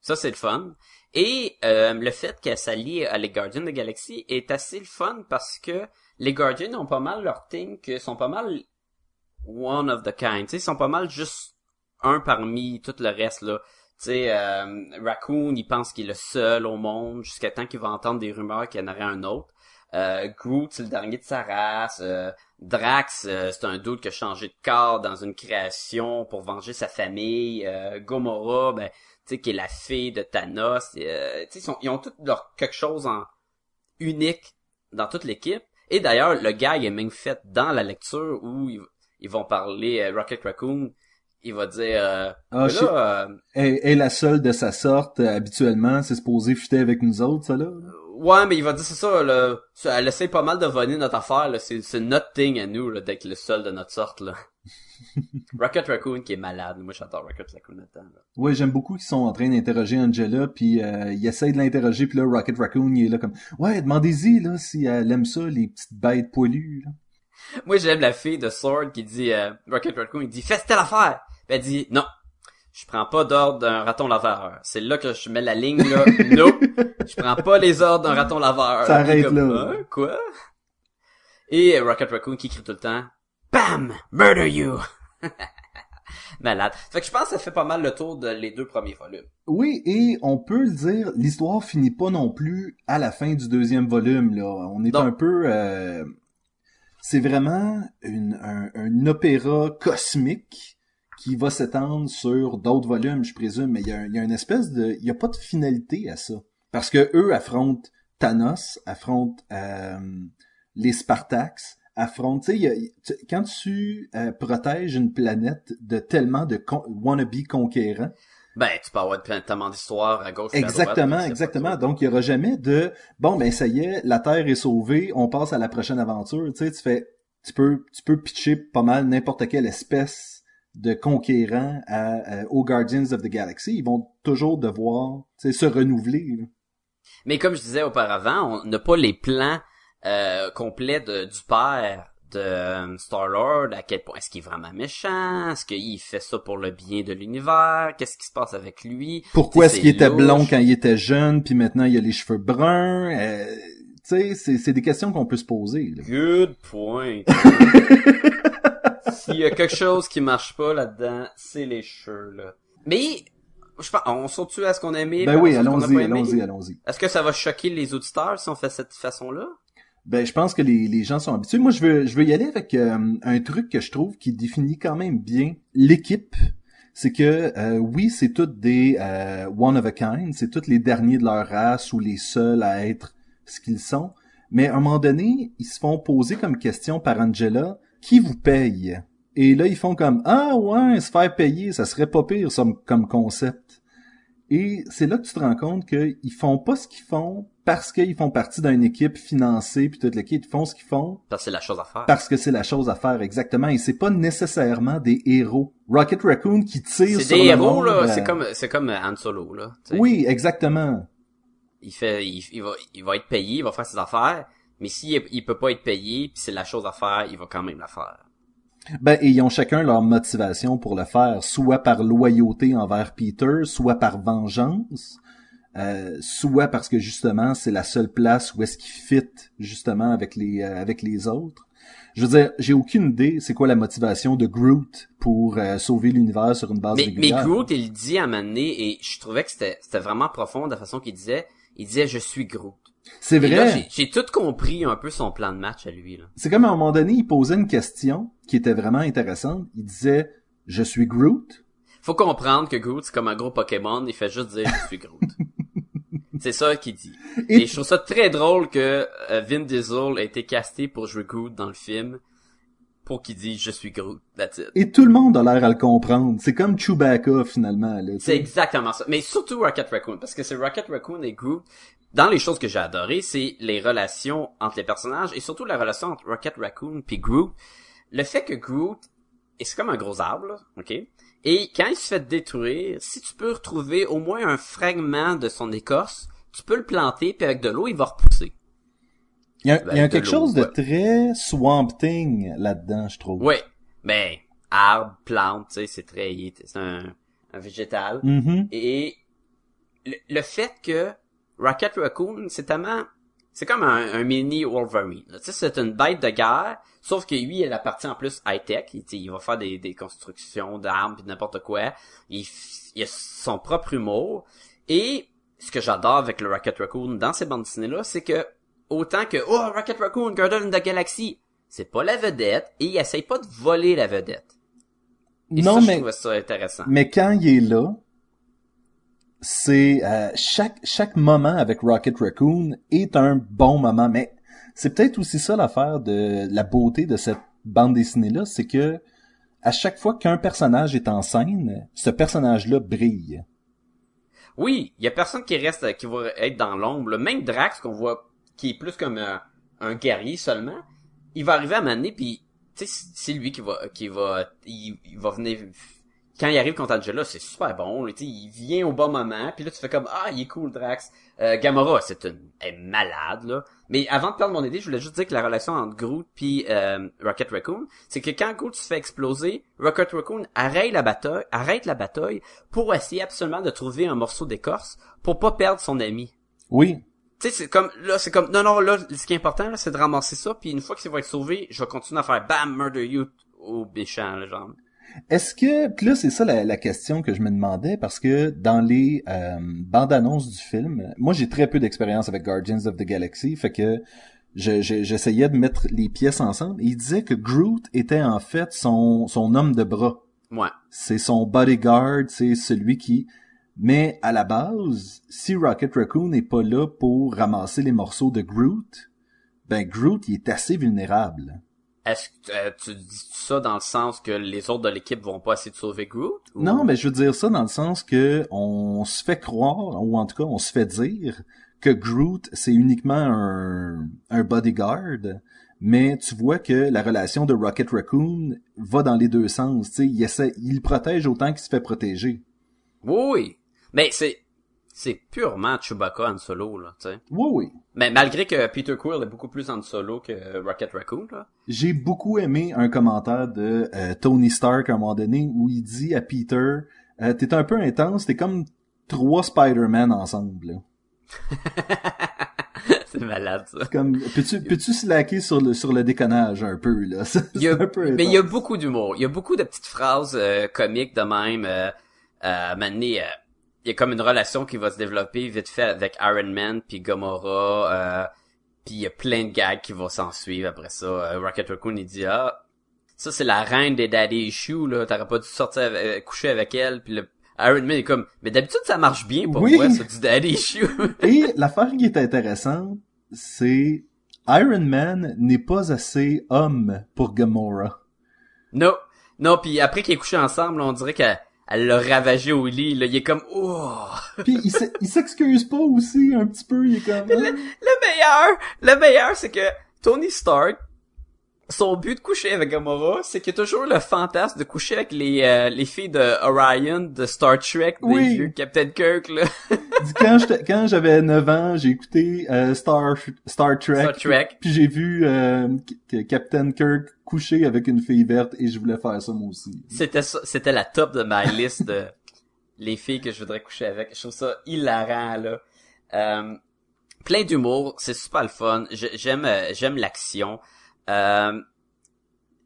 ça c'est le fun. Et euh, le fait qu'elle s'allie à les Guardians de la Galaxie est assez le fun parce que les Guardians ont pas mal leur thing, que sont pas mal one of the kind. Tu sais, ils sont pas mal juste un parmi tout le reste, là. Tu sais, euh, Raccoon, il pense qu'il est le seul au monde jusqu'à temps qu'il va entendre des rumeurs qu'il y en aurait un autre. Euh, Groot, c'est le dernier de sa race. Euh, Drax, euh, c'est un doute qui a changé de corps dans une création pour venger sa famille. Euh, Gomorrah, ben, sais, qui est la fille de Thanos. Euh, ils, sont- ils ont tout leur quelque chose en unique dans toute l'équipe. Et d'ailleurs, le gars est même fait dans la lecture où ils, ils vont parler euh, Rocket Raccoon. Il va dire, euh, Ah, je- là, euh, Elle est la seule de sa sorte, euh, habituellement, c'est supposé fitter avec nous autres, ça là. ouais, mais il va dire c'est ça, là, ça, elle essaie pas mal de voler notre affaire, là, c'est, c'est notre thing à nous, là, d'être le seul de notre sorte, là. Rocket Raccoon qui est malade, moi j'adore Rocket Raccoon là-dedans, là. Ouais, j'aime beaucoup qu'ils sont en train d'interroger Angela, puis euh, ils essayent de l'interroger, puis là, Rocket Raccoon, il est là comme « Ouais, demandez-y, là, si elle aime ça, les petites bêtes poilues, là. Moi j'aime la fille de Sword qui dit, euh, Rocket Raccoon, il dit fais telle affaire. Puis elle dit non, je prends pas d'ordre d'un raton laveur. C'est là que je mets la ligne là. nope, je prends pas les ordres d'un raton laveur. Ça arrête comme, là. Hein, quoi? Et Rocket Raccoon qui crie tout le temps, bam, murder you. Malade. Fait que je pense que ça fait pas mal le tour de les deux premiers volumes. Oui, et on peut le dire, l'histoire finit pas non plus à la fin du deuxième volume, là. On est un peu... euh, C'est vraiment une, un, un opéra cosmique qui va s'étendre sur d'autres volumes, je présume, mais il y a, un- il y a une espèce de... Il y a pas de finalité à ça. Parce que eux affrontent Thanos, affrontent euh, les Spartax, affrontent... Tu sais, quand tu euh, protèges une planète de tellement de con- wannabe conquérants, Ben, tu peux avoir tellement d'histoires à gauche et à droite, Exactement, exactement. Donc, il y aura jamais de bon ben ça y est, la Terre est sauvée, on passe à la prochaine aventure. Tu sais, tu fais, tu peux, tu peux pitcher pas mal n'importe quelle espèce de conquérant à, à- aux Guardians of the Galaxy. Ils vont toujours devoir, tu sais, se renouveler. là. Mais comme je disais auparavant, on n'a pas les plans euh, complets de, du père de euh, Star-Lord, à quel point est-ce qu'il est vraiment méchant, est-ce qu'il fait ça pour le bien de l'univers, qu'est-ce qui se passe avec lui? Pourquoi est-ce qu'il était blond quand il était jeune, puis maintenant il a les cheveux bruns? Euh, Tu sais, c'est, c'est des questions qu'on peut se poser. là. Good point. S'il y a quelque chose qui marche pas là-dedans, c'est les cheveux, là. Mais, je pense, on saute-tu à ce qu'on a aimé? Ben oui, allons-y, allons-y, allons-y. Est-ce que ça va choquer les auditeurs si on fait cette façon-là? Ben, je pense que les, les gens sont habitués. Moi, je veux, je veux y aller avec euh, un truc que je trouve qui définit quand même bien l'équipe. C'est que, euh, oui, c'est toutes des euh, one of a kind, c'est toutes les derniers de leur race ou les seuls à être ce qu'ils sont. Mais à un moment donné, ils se font poser comme question par Angela, qui vous paye? Et là, ils font comme, ah ouais, se faire payer, ça serait pas pire ça, comme concept. Et c'est là que tu te rends compte qu'ils font pas ce qu'ils font parce qu'ils font partie d'une équipe financée puis toute l'équipe. Ils font ce qu'ils font Parce que c'est la chose à faire. parce que c'est la chose à faire exactement. Et c'est pas nécessairement des héros. Rocket Raccoon qui tire C'est sur des le héros, monde, là. euh, C'est comme, c'est comme Han Solo, là. Oui, exactement. Il fait, il, il va, il va être payé, il va faire ses affaires. Mais s'il il peut pas être payé, puis c'est la chose à faire, il va quand même la faire. Ben, et ils ont chacun leur motivation pour le faire, soit par loyauté envers Peter, soit par vengeance, euh, soit parce que justement c'est la seule place où est-ce qu'ils fit justement avec les euh, avec les autres. Je veux dire, j'ai aucune idée c'est quoi la motivation de Groot pour euh, sauver l'univers sur une base Mais, mais. Groot, il dit à un moment donné, et je trouvais que c'était, c'était vraiment profond de la façon qu'il disait. Il disait, je suis Groot. c'est vrai. j'ai, j'ai tout compris un peu son plan de match à lui, là. C'est comme à un moment donné, il posait une question qui était vraiment intéressante. Il disait Je suis Groot. Faut comprendre que Groot, c'est comme un gros Pokémon, il fait juste dire, je suis Groot. c'est ça qu'il dit. Et- Et, je trouve ça très drôle que euh, Vin Diesel a été casté pour jouer Groot dans le film, pour qu'il dise, je suis Groot, that's it. Et tout le monde a l'air à le comprendre. C'est comme Chewbacca finalement. C'est exactement ça. Mais surtout Rocket Raccoon, parce que c'est Rocket Raccoon et Groot. Dans les choses que j'ai adorées, c'est les relations entre les personnages et surtout la relation entre Rocket Raccoon puis Groot. Le fait que Groot, c'est comme un gros arbre, là, ok? Et quand il se fait détruire, si tu peux retrouver au moins un fragment de son écorce, tu peux le planter puis avec de l'eau, il va repousser. Il y a, Ben, il y a quelque chose de très Swamp Thing là-dedans, je trouve. Ouais. Mais, arbre, plante, tu sais, c'est très, c'est un, un végétal. Mhm. Et le, le fait que Rocket Raccoon, c'est tellement c'est comme un, un mini Wolverine. Tu sais, c'est une bête de guerre, sauf que lui, il a la partie en plus high-tech. Il, il va faire des, des constructions d'armes pis n'importe quoi. Il, il a son propre humour. Et ce que j'adore avec le Rocket Raccoon dans ces bandes dessinées-là, c'est que autant que oh Rocket Raccoon, Guardian of the Galaxy, c'est pas la vedette et il essaye pas de voler la vedette. Et non, ça, je mais, ça intéressant. mais quand il est là, c'est euh, chaque chaque moment avec Rocket Raccoon est un bon moment. Mais c'est peut-être aussi ça l'affaire de la beauté de cette bande dessinée là, c'est que à chaque fois qu'un personnage est en scène, ce personnage-là brille. Oui, il y a personne qui reste, qui va être dans l'ombre. là. Même Drax qu'on voit, qui est plus comme un, un guerrier seulement, il va arriver à m'amener puis c'est lui qui va, qui va, il va venir. Quand il arrive contre Angela, c'est super bon. là, il vient au bon moment, puis là tu fais comme ah, il est cool Drax. Euh, Gamora, c'est une, elle est malade là. Mais avant de perdre mon idée, je voulais juste dire que la relation entre Groot puis euh, Rocket Raccoon, c'est que quand Groot se fait exploser, Rocket Raccoon arrête la bataille, arrête la bataille pour essayer absolument de trouver un morceau d'écorce pour pas perdre son ami. Oui, Tu sais, c'est comme, là, c'est comme, non, non, là, ce qui est important, là, c'est de ramasser ça, puis une fois qu'il va être sauvé, je vais continuer à faire bam, murder you au méchant, genre. Est-ce que puis là c'est ça la, la question que je me demandais parce que dans les euh, bandes annonces du film, moi j'ai très peu d'expérience avec Guardians of the Galaxy, fait que je- je- j'essayais de mettre les pièces ensemble. Et il disait que Groot était en fait son son homme de bras, Ouais. c'est son bodyguard, c'est celui qui. Mais à la base, si Rocket Raccoon n'est pas là pour ramasser les morceaux de Groot, ben Groot il est assez vulnérable. Est-ce que euh, tu dis ça dans le sens que les autres de l'équipe vont pas essayer de sauver Groot? ou- Non, mais je veux dire ça dans le sens que on se fait croire, ou en tout cas on se fait dire, que Groot c'est uniquement un, un bodyguard, mais tu vois que la relation de Rocket Raccoon va dans les deux sens. Tu sais, il essaie, il protège autant qu'il se fait protéger. Oui, oui. Mais c'est, c'est purement Chewbacca en solo, là, tu sais. Oui, oui. Mais malgré que Peter Quill est beaucoup plus en solo que Rocket Raccoon, là. J'ai beaucoup aimé un commentaire de euh, Tony Stark à un moment donné où il dit à Peter, euh, t'es un peu intense, t'es comme trois Spider-Man ensemble. là. c'est malade, ça. Comme, peux-tu, peux-tu slacker sur le, sur le déconnage un peu, là? Il a, un peu mais il y a beaucoup d'humour. Il y a beaucoup de petites phrases euh, comiques de même. Euh, maintenant, euh, il y a comme une relation qui va se développer vite fait avec Iron Man puis Gamora. Euh, puis il y a plein de gags qui vont s'en suivre après ça. Euh, Rocket Raccoon, il dit ah, ça c'est la reine des daddy issues là. T'aurais pas dû sortir euh, coucher avec elle. Puis le Iron Man est comme, mais d'habitude ça marche bien pour Oui. moi, ça du daddy issue. Et l'affaire qui est intéressante, c'est Iron Man n'est pas assez homme pour Gamora. non, non. Puis après qu'ils aient couché ensemble, on dirait qu'elle elle l'a ravagé au lit. Là, il est comme oh. Puis il s'e- il s'excuse pas aussi un petit peu, il est comme... Le, le meilleur, le meilleur, c'est que Tony Stark, son but de coucher avec Gamora, c'est qu'il y a toujours le fantasme de coucher avec les, euh, les filles de Orion, de Star Trek, des Oui. vieux Captain Kirk, là. Quand j'avais 9 ans, j'ai écouté euh, Star Star Trek. Star Trek. Puis j'ai vu euh, Captain Kirk coucher avec une fille verte et je voulais faire ça moi aussi. C'était ça, c'était la top de ma liste de les filles que je voudrais coucher avec. Je trouve ça hilarant, là. Euh, plein d'humour, c'est super le fun. J'aime, euh, j'aime l'action. Euh,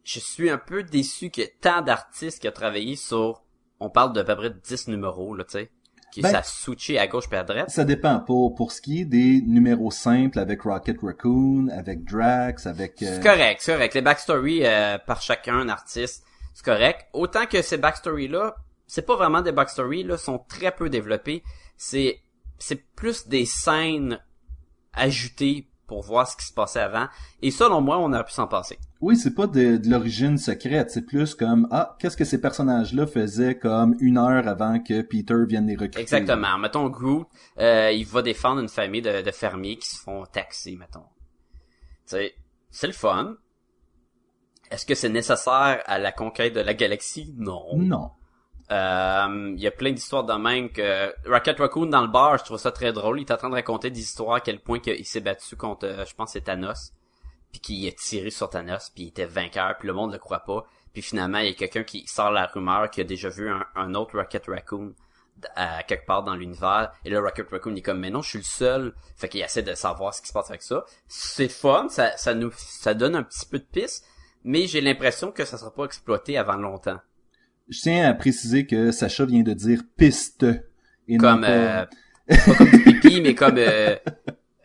je suis un peu déçu que tant d'artistes qui ont travaillé sur, on parle d'à peu près 10 numéros, là, tu sais, qui Ben- ça à gauche puis à droite. Ça dépend pour pour ce qui est des numéros simples avec Rocket Raccoon, avec Drax, avec euh, C'est correct, c'est correct. Les backstories euh, par chacun artiste, c'est correct. Autant que ces backstories-là, c'est pas vraiment des backstories, là, sont très peu développés. C'est, c'est plus des scènes ajoutées pour voir ce qui se passait avant. Et selon moi, on aurait pu s'en passer. Oui, c'est pas de, de l'origine secrète, c'est plus comme ah, qu'est-ce que ces personnages-là faisaient comme une heure avant que Peter vienne les recruter? Exactement. Mettons Groot, euh, il va défendre une famille de, de fermiers qui se font taxer, mettons. Tu sais, c'est le fun. Est-ce que c'est nécessaire à la conquête de la galaxie? Non. Non. Euh, Il y a plein d'histoires de même que Rocket Raccoon dans le bar, je trouve ça très drôle. Il est en train de raconter des histoires à quel point qu'il s'est battu contre, euh, je pense, c'est Thanos, puis qu'il a tiré sur Thanos, puis il était vainqueur, puis le monde le croit pas. Puis finalement, il y a quelqu'un qui sort la rumeur qu'il a déjà vu un, un autre Rocket Raccoon à quelque part dans l'univers. Et là, Rocket Raccoon il est comme, mais non, je suis le seul. Fait qu'il essaie de savoir ce qui se passe avec ça. C'est fun, ça, ça nous, ça donne un petit peu de piste, mais j'ai l'impression que ça sera pas exploité avant longtemps. Je tiens à préciser que Sacha vient de dire piste. Et non Comme, pas- euh, pas comme du pipi, mais comme, euh,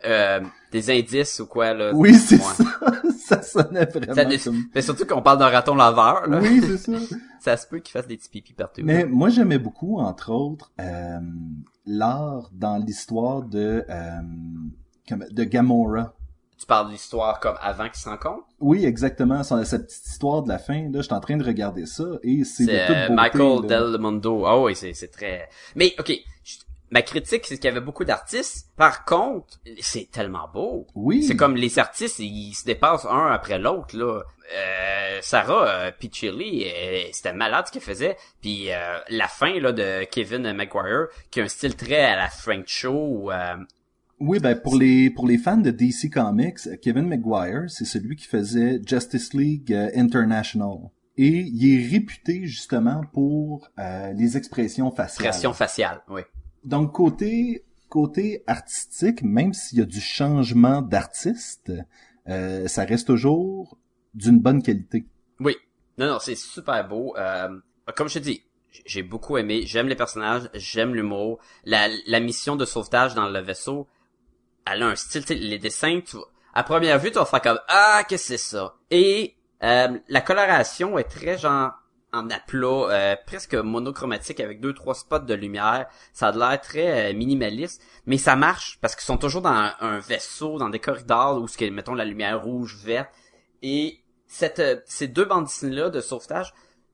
euh, des indices ou quoi, là. Oui, c'est ça. ça sonnait vraiment Ça nous- comme... Mais surtout qu'on parle d'un raton laveur, là. Oui, c'est ça. Ça se peut qu'il fasse des petits pipis partout. Mais moi, j'aimais beaucoup, entre autres, euh, l'art dans l'histoire de, euh, comme- de Gamora. Tu parles de l'histoire comme avant qu'ils se rencontrent? Oui, exactement. Cette petite histoire de la fin, là, je suis en train de regarder ça et c'est de toute euh, beauté, Michael là. Del Mondo. Ah oui, c'est c'est très. Mais ok, je- ma critique c'est qu'il y avait beaucoup d'artistes. Par contre, c'est tellement beau. Oui. C'est comme les artistes, ils se dépassent un après l'autre là. Euh, Sarah euh, Pichelli, euh, c'était malade ce qu'elle faisait. Puis euh, la fin là de Kevin Maguire, qui a un style très à la Frank Show. Euh, Oui, ben pour les pour les fans de DC Comics, Kevin Maguire, c'est celui qui faisait Justice League euh, International. Et il est réputé justement pour euh, les expressions faciales. pression faciale. Oui. Donc côté côté artistique, même s'il y a du changement d'artiste, euh, ça reste toujours d'une bonne qualité. Oui. Non, non, c'est super beau. Euh, comme je te dis, j'ai beaucoup aimé. J'aime les personnages, j'aime l'humour. La, la mission de sauvetage dans le vaisseau, elle a un style, les dessins, tu vas- à première vue, tu vas faire comme, ah, qu'est-ce que c'est ça? Et euh, la coloration est très genre en aplat, euh, presque monochromatique avec deux, trois spots de lumière. Ça a l'air très euh, minimaliste, mais ça marche parce qu'ils sont toujours dans un, vaisseau, dans des corridors où ce mettons, la lumière rouge, verte. Et cette, euh, ces deux bandes dessinées-là de sauvetage,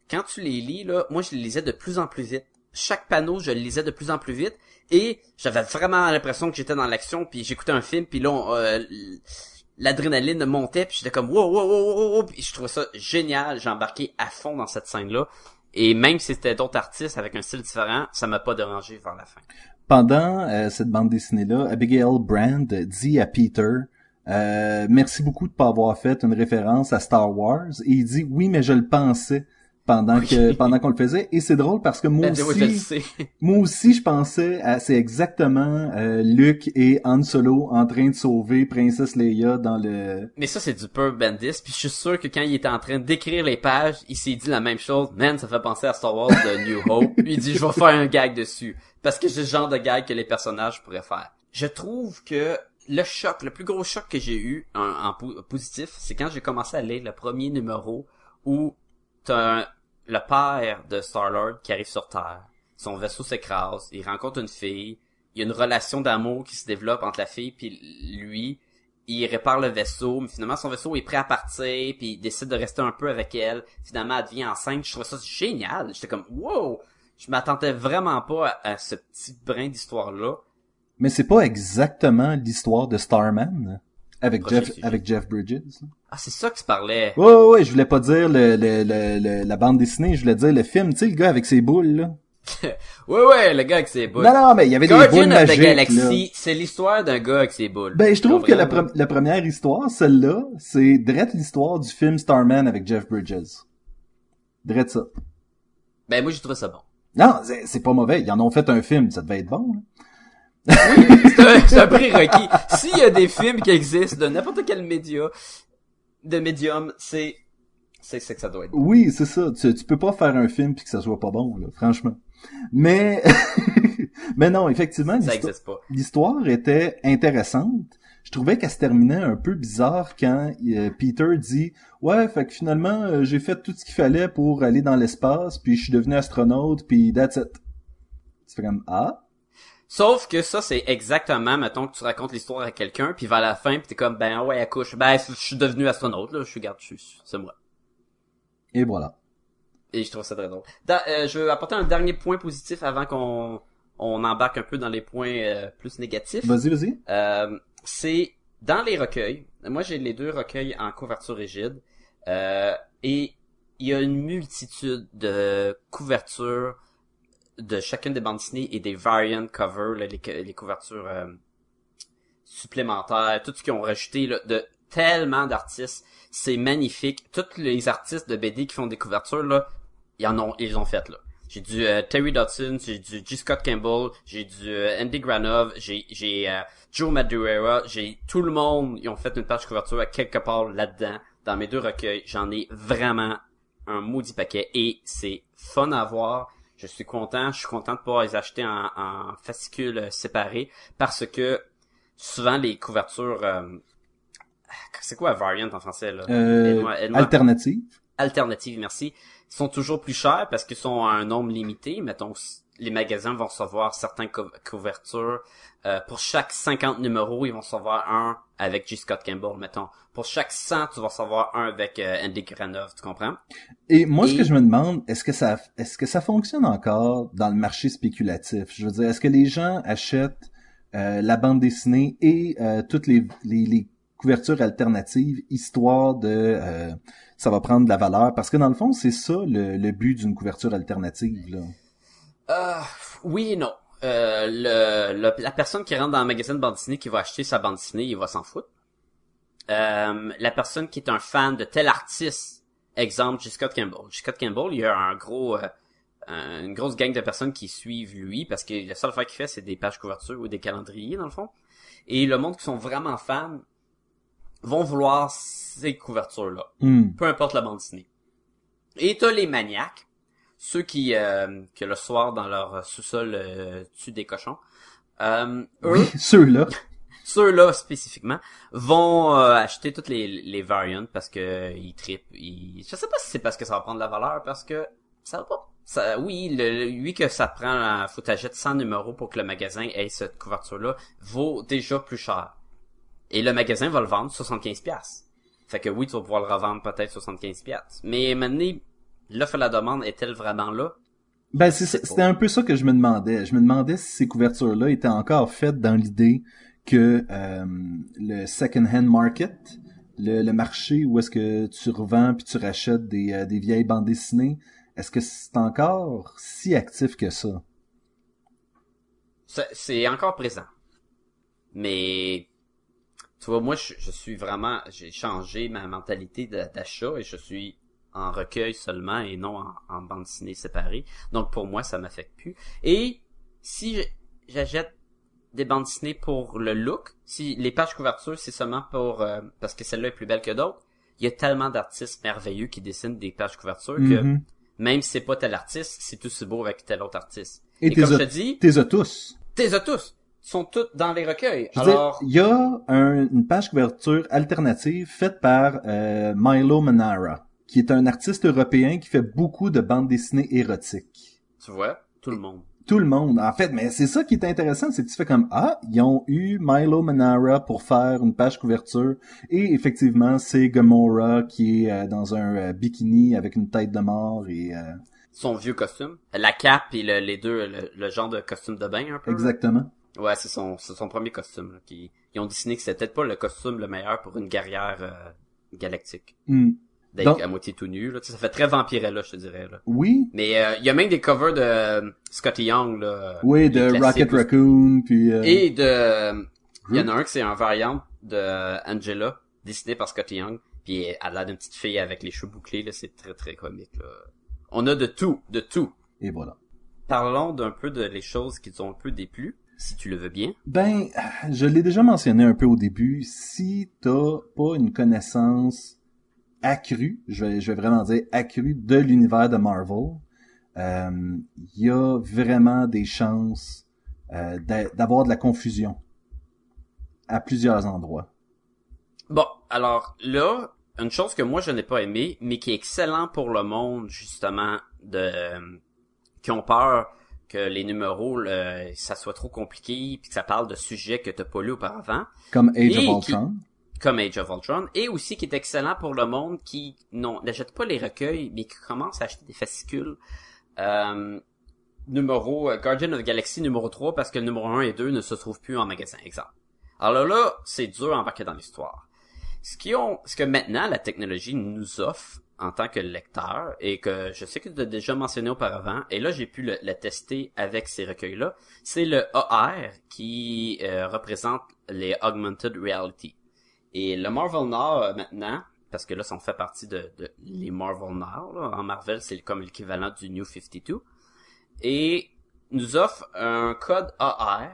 quand tu les lis, là, moi, je les lisais de plus en plus vite. Chaque panneau, je le lisais de plus en plus vite. Et j'avais vraiment l'impression que j'étais dans l'action, puis j'écoutais un film, puis là, euh, l'adrénaline montait, puis j'étais comme, wow, wow, wow, wow, wow, puis je trouvais ça génial. J'ai embarqué à fond dans cette scène-là. Et même si c'était d'autres artistes avec un style différent, ça m'a pas dérangé vers la fin. Pendant euh, cette bande dessinée-là, Abigail Brand dit à Peter euh, Merci beaucoup de pas avoir fait une référence à Star Wars. Et il dit Oui, mais je le pensais pendant que pendant qu'on le faisait. Et c'est drôle parce que moi aussi, moi aussi, je pensais à c'est exactement euh, Luke et Han Solo en train de sauver Princesse Leia dans le. Mais ça, c'est du pur Bendis. Puis je suis sûr que quand il était en train d'écrire les pages, il s'est dit la même chose. Man, ça fait penser à Star Wars de New Hope. Il dit, je vais faire un gag dessus. Parce que c'est le genre de gag que les personnages pourraient faire. Je trouve que le choc, le plus gros choc que j'ai eu en, en po- positif, c'est quand j'ai commencé à lire le premier numéro où t'as un- le père de Star-Lord qui arrive sur Terre. Son vaisseau s'écrase, il rencontre une fille, il y a une relation d'amour qui se développe entre la fille puis lui. Il répare le vaisseau, mais finalement son vaisseau est prêt à partir, puis il décide de rester un peu avec elle. Finalement, elle devient enceinte. Je trouve ça génial. J'étais comme wow. Je m'attendais vraiment pas à, à ce petit brin d'histoire là. Mais c'est pas exactement l'histoire de Starman avec Prochain Jeff sujet. avec Jeff Bridges. Ah, c'est ça que tu parlais. Ouais, ouais, ouais, je voulais pas dire le, le, le, le- la bande dessinée, je voulais dire le film, tu sais, le gars avec ses boules, là. Ouais, ouais, le gars avec ses boules. Non, non, mais il y avait des Guardian boules of the Galaxy, c'est l'histoire d'un gars avec ses boules. Ben, je trouve que la, Comprends? pre- la première histoire, celle-là, c'est direct l'histoire du film Starman avec Jeff Bridges. Direct ça. Ben, moi, j'ai trouvé ça bon. Non, c'est pas mauvais. Ils en ont fait un film, ça devait être bon. là. C'est un, un prérequis. S'il y a des films qui existent de n'importe quel média, de médium, c'est, c'est, c'est que ça doit être. Oui, c'est ça. Tu, tu peux pas faire un film puis que ça soit pas bon, là, franchement. Mais, mais non, effectivement, Ça l'histoire était intéressante. Je trouvais qu'elle se terminait un peu bizarre quand euh, Peter dit ouais fait que finalement euh, j'ai fait tout ce qu'il fallait pour aller dans l'espace puis je suis devenu astronaute puis that's it. Tu fais comme ah? Sauf que ça, c'est exactement, mettons que tu racontes l'histoire à quelqu'un, puis vers la fin, puis t'es comme, ben ouais, accouche. Ben, je suis devenu astronaute, là, je suis garde, c'est moi. et voilà. Et je trouve ça très drôle. Euh, je veux apporter un dernier point positif avant qu'on on embarque un peu dans les points euh, plus négatifs. Vas-y vas-y. Euh, c'est dans les recueils. Moi, j'ai les deux recueils en couverture rigide. Euh, et il y a une multitude de couvertures de chacune des bandes dessinées et des variant covers, là, les, les couvertures euh, supplémentaires, tout ce qu'ils ont rajouté là, de tellement d'artistes. C'est magnifique. Tous les artistes de BD qui font des couvertures, là, ils en ont, ils ont fait là. J'ai du euh, Terry Dodson, j'ai du G. Scott Campbell, j'ai du euh, Andy Granov, j'ai j'ai euh, Joe Madureira, j'ai tout le monde, ils ont fait une page couverture à quelque part là-dedans dans mes deux recueils. J'en ai vraiment un maudit paquet et c'est fun à voir. Je suis content, je suis content de pouvoir les acheter en, en fascicules séparés parce que souvent les couvertures euh, c'est quoi variant en français là? Euh, alternative. Alternatives, merci, sont toujours plus chers parce qu'ils sont à un nombre limité. Mettons, les magasins vont recevoir certaines cou- couvertures. Euh, pour chaque 50 numéros, ils vont recevoir un avec G. Scott Campbell, mettons. Pour chaque 100, tu vas recevoir un avec euh, Andy Granov, tu comprends? Et moi, ce que je me demande, est-ce que ça, est-ce que ça fonctionne encore dans le marché spéculatif? Je veux dire, est-ce que les gens achètent euh, la bande dessinée et euh, toutes les, les, les couvertures alternatives, histoire de, euh, ça va prendre de la valeur? Parce que dans le fond, c'est ça le, le but d'une couverture alternative. Là. Euh, oui et non. Euh, le, le- la personne qui rentre dans un magasin de bande dessinée qui va acheter sa bande dessinée, il va s'en foutre. Euh, la personne qui est un fan de tel artiste, exemple J. Scott Campbell. J. Scott Campbell, il y a un gros, euh, un- une grosse gang de personnes qui suivent lui parce que la seule fois qu'il fait, c'est des pages couvertures ou des calendriers dans le fond. Et le monde qui sont vraiment fans vont vouloir ces couvertures-là Hmm. peu importe la bande dessinée. Et t'as les maniaques, ceux qui, euh, que le soir dans leur sous-sol euh, tuent des cochons. Euh, eux, Oui, ceux-là. ceux-là spécifiquement, vont euh, acheter toutes les, les variants parce que euh, ils trippent. Ils... Je sais pas si c'est parce que ça va prendre de la valeur, parce que ça va pas. Ça, oui, le, lui que ça prend, euh, faut t'achètes 100 numéros pour que le magasin ait cette couverture-là, vaut déjà plus cher. Et le magasin va le vendre 75 pièces. Fait que oui, tu vas pouvoir le revendre peut-être 75 pièces. Mais maintenant, l'offre et la demande est-elle vraiment là? Ben, c'était un peu ça que je me demandais. Je me demandais si ces couvertures-là étaient encore faites dans l'idée que euh, le second-hand market, le, le marché où est-ce que tu revends puis tu rachètes des, euh, des vieilles bandes dessinées, est-ce que c'est encore si actif que ça? C'est- encore présent. Mais, tu vois, moi, je, je suis vraiment, j'ai changé ma mentalité d'achat et je suis en recueil seulement et non en, en bande dessinée séparée. Donc, pour moi, ça m'affecte plus. Et, si j'achète des bandes dessinées pour le look, si les pages couverture, c'est seulement pour, euh, parce que celle-là est plus belle que d'autres, il y a tellement d'artistes merveilleux qui dessinent des pages couverture que, Mhm. même si c'est pas tel artiste, c'est tout si beau avec tel autre artiste. Et Et, t'es comme je te dis, T'es tous. T'es tous. Sont tous dans les recueils. Je Alors, il y a un- une page couverture alternative faite par euh, Milo Manara, qui est un artiste européen qui fait beaucoup de bandes dessinées érotiques. tu vois, tout le monde. tout le monde. En fait, mais c'est ça qui est intéressant, c'est que tu fais comme ah, ils ont eu Milo Manara pour faire une page couverture et effectivement, c'est Gamora qui est euh, dans un euh, bikini avec une tête de mort et euh, Son vieux costume. La cape et le- les deux, le, le genre de costume de bain un peu. là. exactement. Ouais, c'est son, son premier costume. Là, qui, ils ont dessiné que c'était peut-être pas le costume le meilleur pour une guerrière euh, galactique. Hmm. D'être Donc- à moitié tout nu. Là. Ça fait très vampirella, je te dirais. Là. Oui, Mais euh, il y a même des covers de euh, Scotty Young. Là, oui, de Rocket Raccoon puis euh, Et de... Il y en a un que c'est un variant de Angela, dessiné par Scotty Young, puis elle a l'air d'une petite fille avec les cheveux bouclés, là, c'est très très comique, là. On a de tout, de tout. et voilà. Parlons d'un peu de les choses qui ont un peu déplu, si tu le veux bien. Ben, je l'ai déjà mentionné un peu au début. Si t'as pas une connaissance accrue, je vais, je vais vraiment dire accrue de l'univers de Marvel, euh, il y a vraiment des chances euh, d'a- d'avoir de la confusion à plusieurs endroits. Bon, alors là, une chose que moi je n'ai pas aimé, mais qui est excellent pour le monde, justement, de euh, qui ont peur que les numéros, le- ça soit trop compliqué, puis que ça parle de sujets que t'as pas lu auparavant. Comme Age Et of qui- Ultron. Comme Age of Ultron, et aussi qui est excellent pour le monde qui n'achète pas les recueils, mais qui commence à acheter des fascicules. Euh, numéro euh, Guardian of the Galaxy numéro 3 parce que le numéro 1 et 2 ne se trouvent plus en magasin, exemple. Alors là, c'est dur à embarquer dans l'histoire. Ce qui ont, ce que maintenant la technologie nous offre en tant que lecteur et que je sais que tu as déjà mentionné auparavant et là j'ai pu le, le tester avec ces recueils-là, c'est le AR qui euh, représente les augmented reality. Et le Marvel Now euh, maintenant, parce que là ça en fait partie de, de les Marvel Now, là, en Marvel c'est comme l'équivalent du New 52, et nous offre un code AR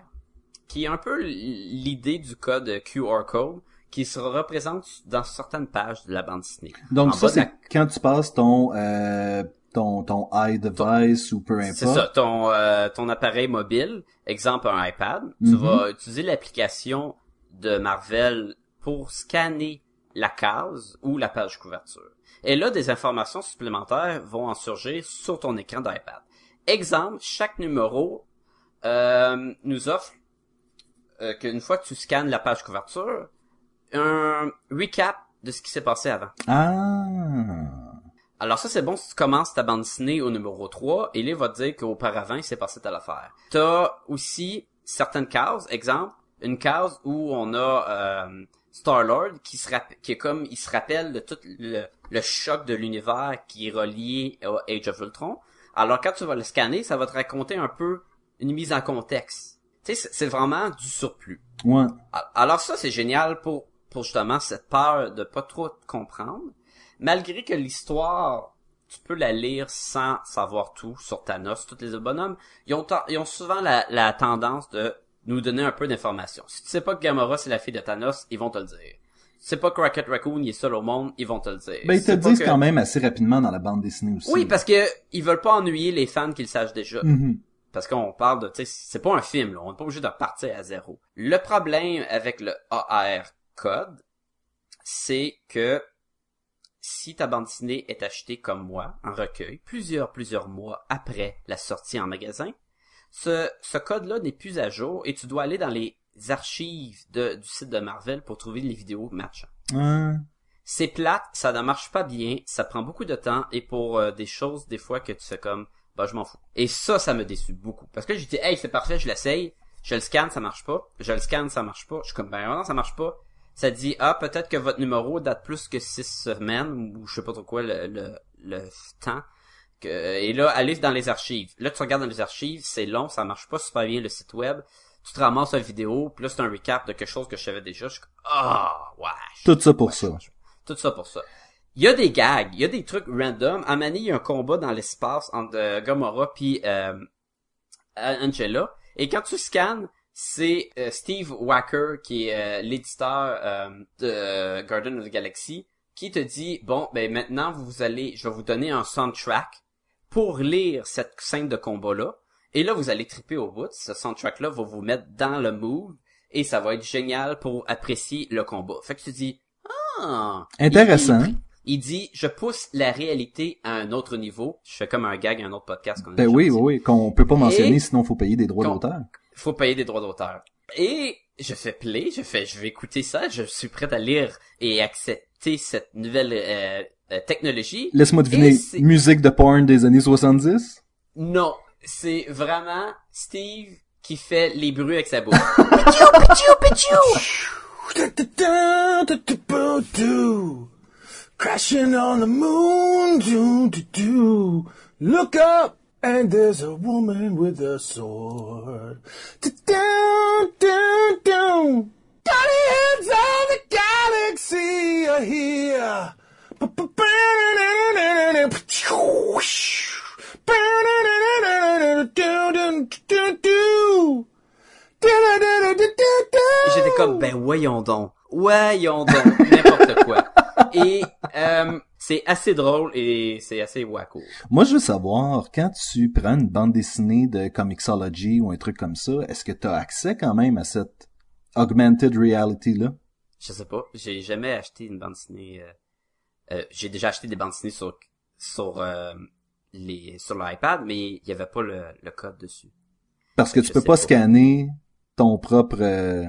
qui est un peu l'idée du code QR code qui se représente dans certaines pages de la bande dessinée. Donc En ça, la- c'est quand tu passes ton, euh, ton, ton iDevice ou peu C'est importe. ça, ton, euh, ton appareil mobile, exemple un iPad, tu Mhm. vas utiliser l'application de Marvel pour scanner la case ou la page couverture. Et là, des informations supplémentaires vont en surgir sur ton écran d'iPad. Exemple, chaque numéro euh, nous offre euh, qu'une fois que tu scannes la page couverture, un recap de ce qui s'est passé avant. Ah. Alors ça, c'est bon si tu commences ta bande dessinée au numéro 3, et là, il va te dire qu'auparavant, il s'est passé telle affaire. T'as aussi certaines cases, exemple, une case où on a euh, Star-Lord qui se rapp- qui est comme, il se rappelle de tout le, le choc de l'univers qui est relié au Age of Ultron. Alors quand tu vas le scanner, ça va te raconter un peu une mise en contexte. Tu sais, c'est- vraiment du surplus. Ouais. Alors ça, c'est génial pour, pour justement cette peur de pas trop te comprendre. Malgré que l'histoire, tu peux la lire sans savoir tout sur Thanos, tous les bonhommes, ils ont, ils ont souvent la, la tendance de nous donner un peu d'informations. Si tu sais pas que Gamora c'est la fille de Thanos, ils vont te le dire. Si tu sais pas que Rocket Raccoon il est seul au monde, ils vont te le dire. Ben, ils Si te pas disent que- quand même assez rapidement dans la bande dessinée aussi. Oui, parce que ils veulent pas ennuyer les fans qu'ils sachent déjà. Mhm. Parce qu'on parle de, tu sais, c'est pas un film, là. On n'est pas obligé de repartir à zéro. Le problème avec le AR code, c'est que si ta bande dessinée est achetée comme moi, en recueil, plusieurs, plusieurs mois après la sortie en magasin, ce, ce code-là n'est plus à jour et tu dois aller dans les archives de, du site de Marvel pour trouver les vidéos matchant. Ah. C'est plate, ça ne marche pas bien, ça prend beaucoup de temps et pour euh, des choses des fois que tu fais comme bah je m'en fous. Et ça ça me déçu beaucoup parce que j'ai dit hey c'est parfait, je l'essaye, je le scanne, ça marche pas, je le scanne, ça marche pas, je suis comme ben non, ça marche pas. Ça dit ah peut-être que votre numéro date plus que six semaines ou je sais pas trop quoi le le, le temps. Que, et là, allez dans les archives. Là, tu regardes dans les archives, c'est long, ça marche pas super bien le site web. Tu te ramasses une vidéo, puis là, c'est un recap de quelque chose que je savais déjà. Je suis ah, ouais. Tout ça pour Ouais, ça. tout ça pour ça. Il y a des gags, il y a des trucs random. À Mani, il y a un combat dans l'espace entre euh, Gamora puis euh, Angela. Et quand tu scannes, c'est euh, Steve Wacker, qui est l'éditeur de Garden of the Galaxy, qui te dit, bon, ben maintenant, vous allez, je vais vous donner un soundtrack pour lire cette scène de combat-là. Et là, vous allez triper au bout. Ce soundtrack-là va vous mettre dans le mood et ça va être génial pour apprécier le combat. Fait que tu dis, ah, Intéressant. il, il dit, je pousse la réalité à un autre niveau. Je fais comme un gag à un autre podcast qu'on a Ben oui, oui, oui, qu'on peut pas mentionner, Et- sinon faut payer des droits d'auteur. Faut payer des droits d'auteur. Et je fais play, je fais, je vais écouter ça, je suis prêt à lire et accepter cette nouvelle euh, euh, technologie. Laisse-moi deviner, musique de porn des années 70? Non, c'est vraiment Steve qui fait les bruits avec sa bouche. Crashing on the moon, do, do, do. Look up, and there's a woman with a sword. Down, down, down. Tiny heads of the galaxy are here. J'étais comme, ben voyons donc, voyons donc, n'importe quoi. Et euh, c'est assez drôle et c'est assez wacko. Moi, je veux savoir, quand tu prends une bande dessinée de Comixology ou un truc comme ça, est-ce que tu as accès quand même à cette augmented reality-là? Je sais pas, j'ai jamais acheté une bande dessinée. Euh, euh, j'ai déjà acheté des bandes dessinées sur sur euh, les sur l'iPad, mais il y avait pas le, le code dessus. Parce que tu peux pas pas. scanner ton propre... euh,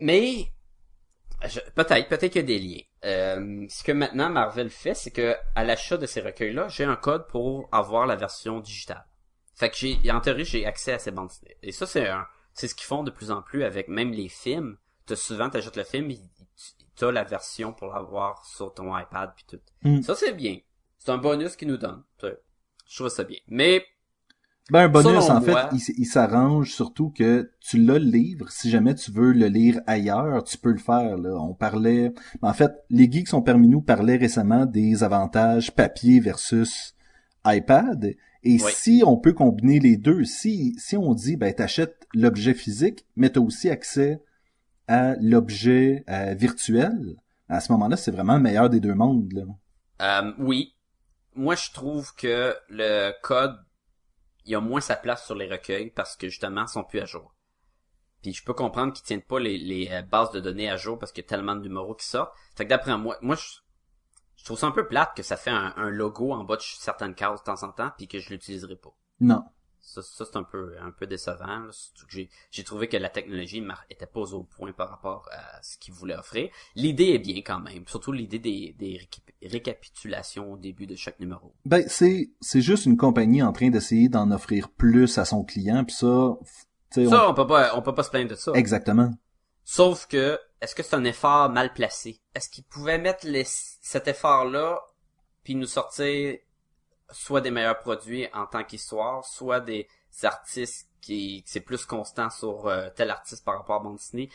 Mais je- peut-être, peut-être qu'il y a des liens. Euh, ce que maintenant Marvel fait, c'est que à l'achat de ces recueils-là, j'ai un code pour avoir la version digitale. Fait que j'ai, en théorie, j'ai accès à ces bandes dessinées. Et ça, c'est un, c'est ce qu'ils font de plus en plus avec même les films. T'as souvent, t'achètes le film, il- il- t'as la version pour l'avoir sur ton iPad puis tout. Mm. Ça, c'est bien. C'est un bonus qu'ils nous donnent. Je trouve ça bien. Mais Ben, un bonus, en fait, il, s'arrange surtout que tu l'as le livre. Si jamais tu veux le lire ailleurs, tu peux le faire. Là. On parlait... En fait, les geeks sont parmi nous parlaient récemment des avantages papier versus iPad. Et Oui. si on peut combiner les deux, si, si on dit, ben, t'achètes l'objet physique, mais t'as aussi accès à l'objet euh, virtuel, à ce moment-là, c'est vraiment le meilleur des deux mondes, là. Euh, oui. Moi, je trouve que le code, il a moins sa place sur les recueils parce que justement, ils sont plus à jour. Puis je peux comprendre qu'ils tiennent pas les, les euh, bases de données à jour parce qu'il y a tellement de numéros qui sortent. Fait que d'après moi, moi, je, je trouve ça un peu plate que ça fait un, un logo en bas de certaines cases de temps en temps puis que je l'utiliserai pas. Non. Ça, ça c'est un peu un peu décevant. J'ai j'ai trouvé que la technologie mar- était pas au point par rapport à ce qu'ils voulaient offrir. L'idée est bien quand même, surtout l'idée des, des récap- récapitulations au début de chaque numéro. Ben, c'est, c'est juste une compagnie en train d'essayer d'en offrir plus à son client, puis ça, on- Ça, on peut pas on peut pas se plaindre de ça. exactement. Sauf que est-ce que c'est un effort mal placé? Est-ce qu'ils pouvaient mettre les, cet effort-là puis nous sortir soit des meilleurs produits en tant qu'histoire, soit des artistes qui c'est plus constant sur euh, tel artiste par rapport à bande dessinée,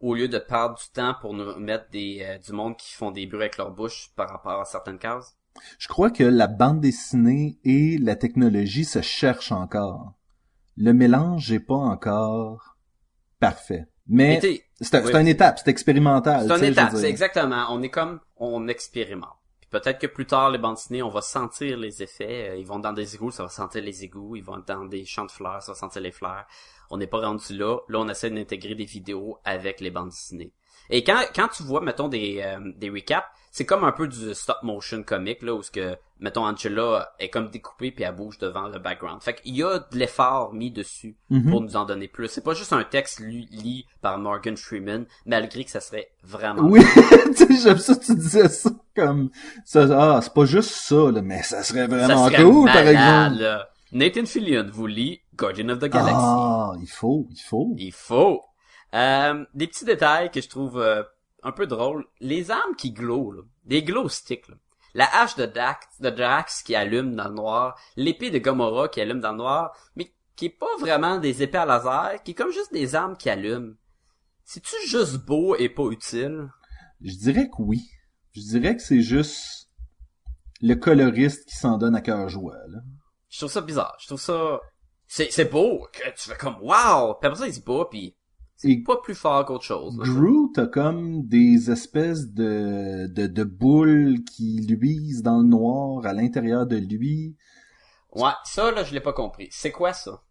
au lieu de perdre du temps pour nous mettre des euh, du monde qui font des bruits avec leur bouche par rapport à certaines cases? Je crois que la bande dessinée et la technologie se cherchent encore. Le mélange est pas encore parfait. Mais c'est oui. une étape, c'est expérimental. C'est une étape, c'est exactement. On est comme, on expérimente. Peut-être que plus tard, les bandes dessinées, on va sentir les effets. Euh, Ils vont dans des égouts, ça va sentir les égouts. Ils vont dans des champs de fleurs, ça va sentir les fleurs. On n'est pas rendu là. Là, on essaie d'intégrer des vidéos avec les bandes dessinées. Et quand, quand tu vois, mettons, des, euh, des recaps, c'est comme un peu du stop motion comique, là, où ce que, mettons, Angela est comme découpée puis elle bouge devant le background. Fait qu'il y a de l'effort mis dessus Mhm. pour nous en donner plus. C'est pas juste un texte lu, lu par Morgan Freeman, malgré que ça serait vraiment Oui, j'aime ça tu disais ça comme ça. Ah, c'est pas juste ça, là, mais ça serait Ça vraiment serait cool, par exemple. là. Nathan Fillion vous lit Guardian of the Galaxy. Ah, il faut, il faut. Il faut. Euh, des petits détails que je trouve euh, un peu drôles. Les armes qui glow, là. Des glow sticks, là. La hache de Drax, de Drax qui allume dans le noir. L'épée de Gamora qui allume dans le noir. Mais qui est pas vraiment des épées à laser, qui est comme juste des armes qui allument. C'est-tu juste beau et pas utile? Je dirais que oui. Je dirais que c'est juste le coloriste qui s'en donne à cœur joie, là. Je trouve ça bizarre. Je trouve ça... C'est, c'est beau. Que tu fais comme wow! Puis après ça, il se bat, puis Et pas plus fort qu'autre chose. Groot a comme des espèces de, de, de boules qui luisent dans le noir à l'intérieur de lui. Ouais, ça, là, je l'ai pas compris. C'est quoi ça?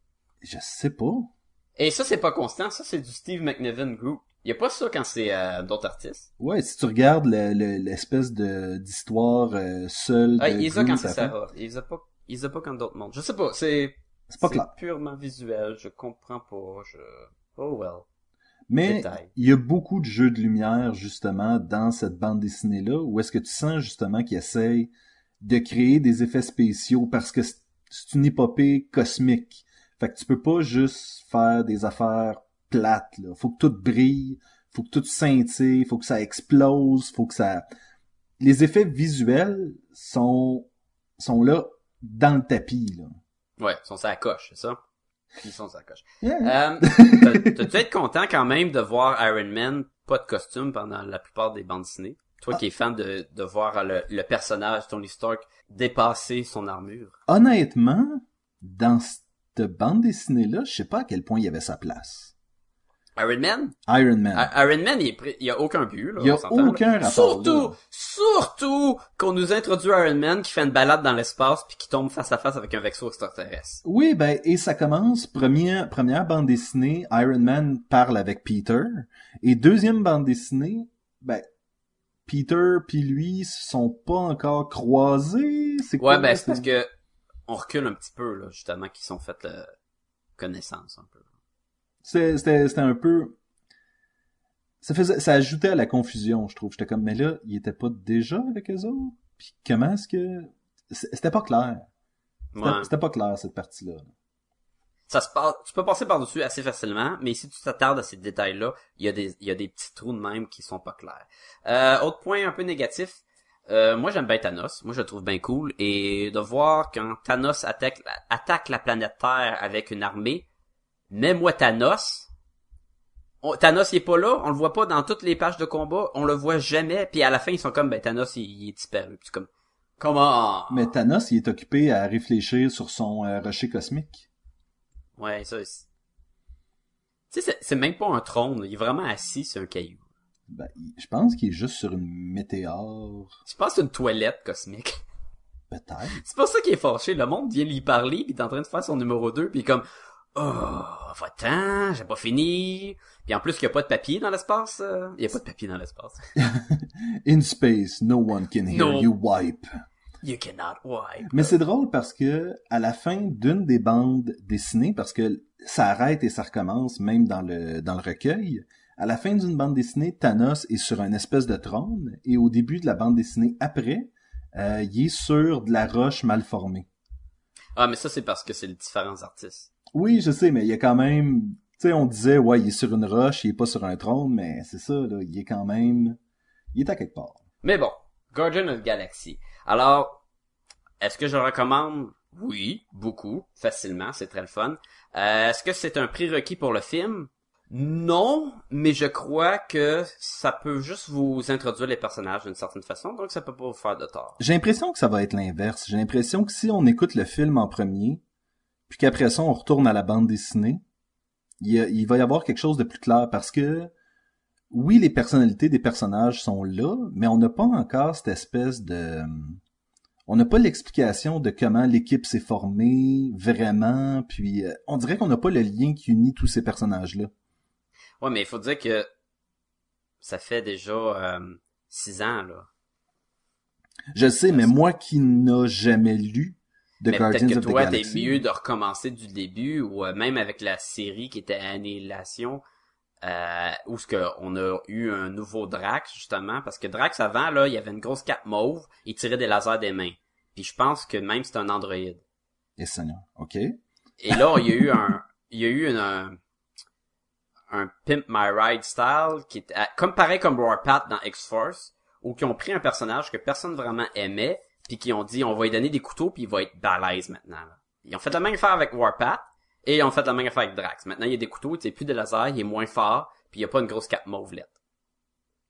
Je sais pas. Et ça, c'est pas constant. Ça, c'est du Steve McNiven Group. Y a pas ça quand c'est euh, d'autres artistes? Ouais, si tu regardes le- le- l'espèce de d'histoire euh, seule Ah, de il Groot quand c'est Sarah. Il les a pas, il les a pas quand d'autres mondes. Je sais pas, c'est... c'est pas clair. purement visuel, je comprends pas, je... Oh well. Mais Détail. il y a beaucoup de jeux de lumière justement dans cette bande dessinée là où est-ce que tu sens justement qu'il essaye de créer des effets spéciaux parce que c'est une épopée cosmique. Fait que tu peux pas juste faire des affaires plates là. Faut que tout brille, faut que tout scintille, faut que ça explose, faut que ça les effets visuels sont sont là dans le tapis là. Ouais, sont la coche, c'est ça? Ils sont sur la coche. Yeah. Euh, t'as- t'as dû être content quand même de voir Iron Man pas de costume pendant la plupart des bandes dessinées. Toi qui es fan de, de voir le, le personnage Tony Stark dépasser son armure. Honnêtement, dans cette bande dessinée-là, je sais pas à quel point il y avait sa place. Iron Man? Iron Man. I- Iron Man, il, est prêt- il y a aucun but, là. Il y a aucun rapport, Surtout, là. surtout qu'on nous introduit Iron Man qui fait une balade dans l'espace puis qui tombe face à face avec un vexo extraterrestre. Oui, ben, et ça commence, première, première bande dessinée, Iron Man parle avec Peter, et deuxième bande dessinée, ben, Peter puis lui sont pas encore croisés, c'est quoi? Ouais, ben, c'est c'est- parce que on recule un petit peu, là, justement, qu'ils sont fait euh, connaissance, un peu. C'était, un peu, ça faisait, ça ajoutait à la confusion, je trouve. J'étais comme, mais là, il était pas déjà avec eux autres? Puis comment est-ce que, c'était pas clair. C'était, Ouais. c'était pas clair, cette partie-là. Ça se passe, tu peux passer par-dessus assez facilement, mais si tu t'attardes à ces détails-là, il y a des, il y a des petits trous de même qui sont pas clairs. Euh, autre point un peu négatif, euh, moi j'aime bien Thanos, moi je le trouve bien cool, et de voir quand Thanos attaque, attaque la planète Terre avec une armée, mets-moi Thanos, on- Thanos il est pas là, on le voit pas dans toutes les pages de combat, on le voit jamais, puis à la fin ils sont comme ben Thanos il, il est disparu, puis comme Comment? Mais Thanos, il est occupé à réfléchir sur son euh, rocher cosmique. Ouais, ça, c'est... Tu sais, c'est- même pas un trône, il est vraiment assis sur un caillou. Ben, je pense qu'il est juste sur une météore. Je pense que c'est une toilette cosmique? Peut-être. C'est pour ça qu'il est fâché. Le monde vient lui parler, puis il est en train de faire son numéro 2, puis comme « Oh, va-t'en, j'ai pas fini. » Puis en plus, il y a pas de papier dans l'espace. euh, Il y a pas de papier dans l'espace. In space, no one can hear No. you wipe. You cannot wipe. Mais c'est drôle parce que à la fin d'une des bandes dessinées, parce que ça arrête et ça recommence même dans le dans le recueil, à la fin d'une bande dessinée, Thanos est sur un espèce de trône et au début de la bande dessinée après, euh, il est sur de la roche mal formée. Ah, mais ça, c'est parce que c'est les différents artistes. Oui, je sais, mais il y a quand même, tu sais, on disait ouais, il est sur une roche, il est pas sur un trône, mais c'est ça là, il est quand même, il est à quelque part. Mais bon, Guardian of the Galaxy. Alors, est-ce que je le recommande? Oui, beaucoup, facilement, c'est très le fun. Euh, est-ce que c'est un prérequis pour le film? Non, mais je crois que ça peut juste vous introduire les personnages d'une certaine façon, donc ça peut pas vous faire de tort. J'ai l'impression que ça va être l'inverse. J'ai l'impression que si on écoute le film en premier, puis qu'après ça on retourne à la bande dessinée, il, y a- il va y avoir quelque chose de plus clair parce que oui, les personnalités des personnages sont là, mais on n'a pas encore cette espèce de on n'a pas l'explication de comment l'équipe s'est formée vraiment, puis euh, on dirait qu'on n'a pas le lien qui unit tous ces personnages-là. Ouais, mais il faut dire que ça fait déjà euh, six ans, là. Je sais, mais moi qui n'a jamais lu The mais peut-être que the toi, t'es mieux de recommencer du début, ou euh, même avec la série qui était Annihilation, euh, où ce que on a eu un nouveau Drax, justement, parce que Drax, avant, là, il y avait une grosse cape mauve, il tirait des lasers des mains. Puis je pense que même c'est un androïde. Et Seigneur, ok. Et là, il y a eu un, il y a eu une, un, un Pimp My Ride style qui est comme pareil comme Warpath dans X-Force, où qui ont pris un personnage que personne vraiment aimait, puis qui ont dit on va lui donner des couteaux puis il va être balèze maintenant. là. Ils ont fait la même affaire avec Warpath et ils ont fait la même affaire avec Drax. Maintenant il y a des couteaux, il plus de laser, il est moins fort, puis il y a pas une grosse cape mauvelette.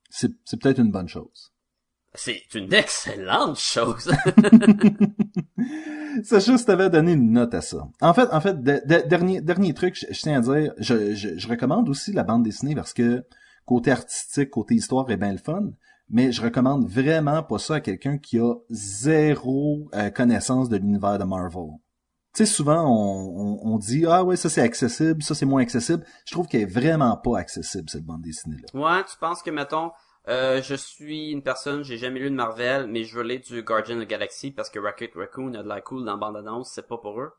C'est c'est peut-être une bonne chose. C'est une excellente chose. Sacha, si t'avais donné une note à ça. En fait, en fait, de- de- dernier, dernier truc, je, je tiens à dire, je, je, je recommande aussi la bande dessinée parce que côté artistique, côté histoire est bien le fun, mais je recommande vraiment pas ça à quelqu'un qui a zéro euh, connaissance de l'univers de Marvel. Tu sais, souvent, on, dit, ah ouais, ça c'est accessible, ça c'est moins accessible. Je trouve qu'elle est vraiment pas accessible, cette bande dessinée-là. Ouais, tu penses que, mettons, euh, je suis une personne, j'ai jamais lu de Marvel, mais je veux lire du Guardian of the Galaxy parce que Rocket Raccoon a de la cool dans la bande-annonce, c'est pas pour eux.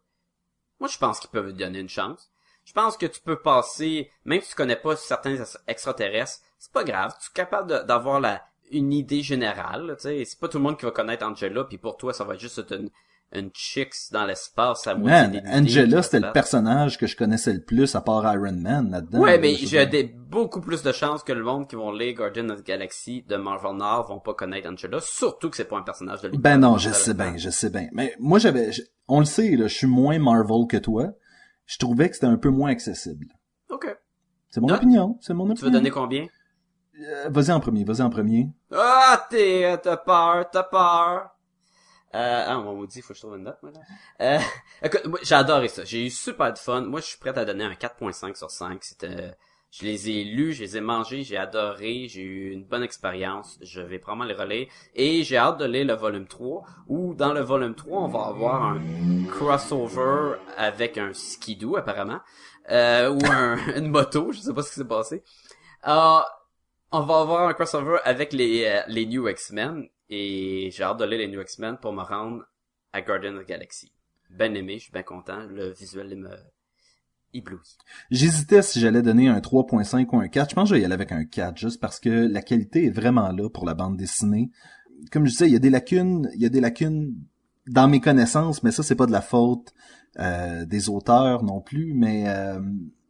Moi, je pense qu'ils peuvent te donner une chance. Je pense que tu peux passer, même si tu connais pas certains ex- extraterrestres, c'est pas grave, tu es capable d'avoir la une idée générale, tu sais, c'est pas tout le monde qui va connaître Angela, puis pour toi, ça va juste être une, une chicks dans l'espace à moitié Man, Angela, c'était le personnage que je connaissais le plus à part Iron Man là-dedans. Ouais, là, mais j'ai des, beaucoup plus de chances que le monde qui vont lire Guardian of the Galaxy de Marvel Nord vont pas connaître Angela, surtout que c'est pas un personnage de Ben non, je sais bien, je sais bien. Mais moi, j'avais, on le sait, là, je suis moins Marvel que toi. Je trouvais que c'était un peu moins accessible. Ok. C'est mon Note? opinion, c'est mon opinion. Tu veux donner combien? Euh, vas-y en premier, vas-y en premier. Ah, t'es, t'as peur, t'as peur. Euh, ah, mon maudit, faut que je trouve une note, moi, là. Euh, écoute, moi, j'ai adoré ça. J'ai eu super de fun. Moi, je suis prêt à donner un 4.5 sur 5. C'était, je les ai lus, je les ai mangés, j'ai adoré, j'ai eu une bonne expérience. Je vais probablement les relire. Et j'ai hâte de lire le volume 3, où dans le volume 3, on va avoir un crossover avec un skidoo, apparemment. Euh, ou un, une moto, je sais pas ce qui s'est passé. Euh, on va avoir un crossover avec les, euh, les New X-Men et j'ai hâte de lire les New X-Men pour me rendre à Guardian of Galaxy. Ben aimé, je suis bien content. Le visuel me éblouit. J'hésitais si j'allais donner un 3.5 ou un 4. Je pense que je vais y aller avec un 4, juste parce que la qualité est vraiment là pour la bande dessinée. Comme je disais, il y a des lacunes, il y a des lacunes dans mes connaissances, mais ça, c'est pas de la faute euh, des auteurs non plus, mais euh,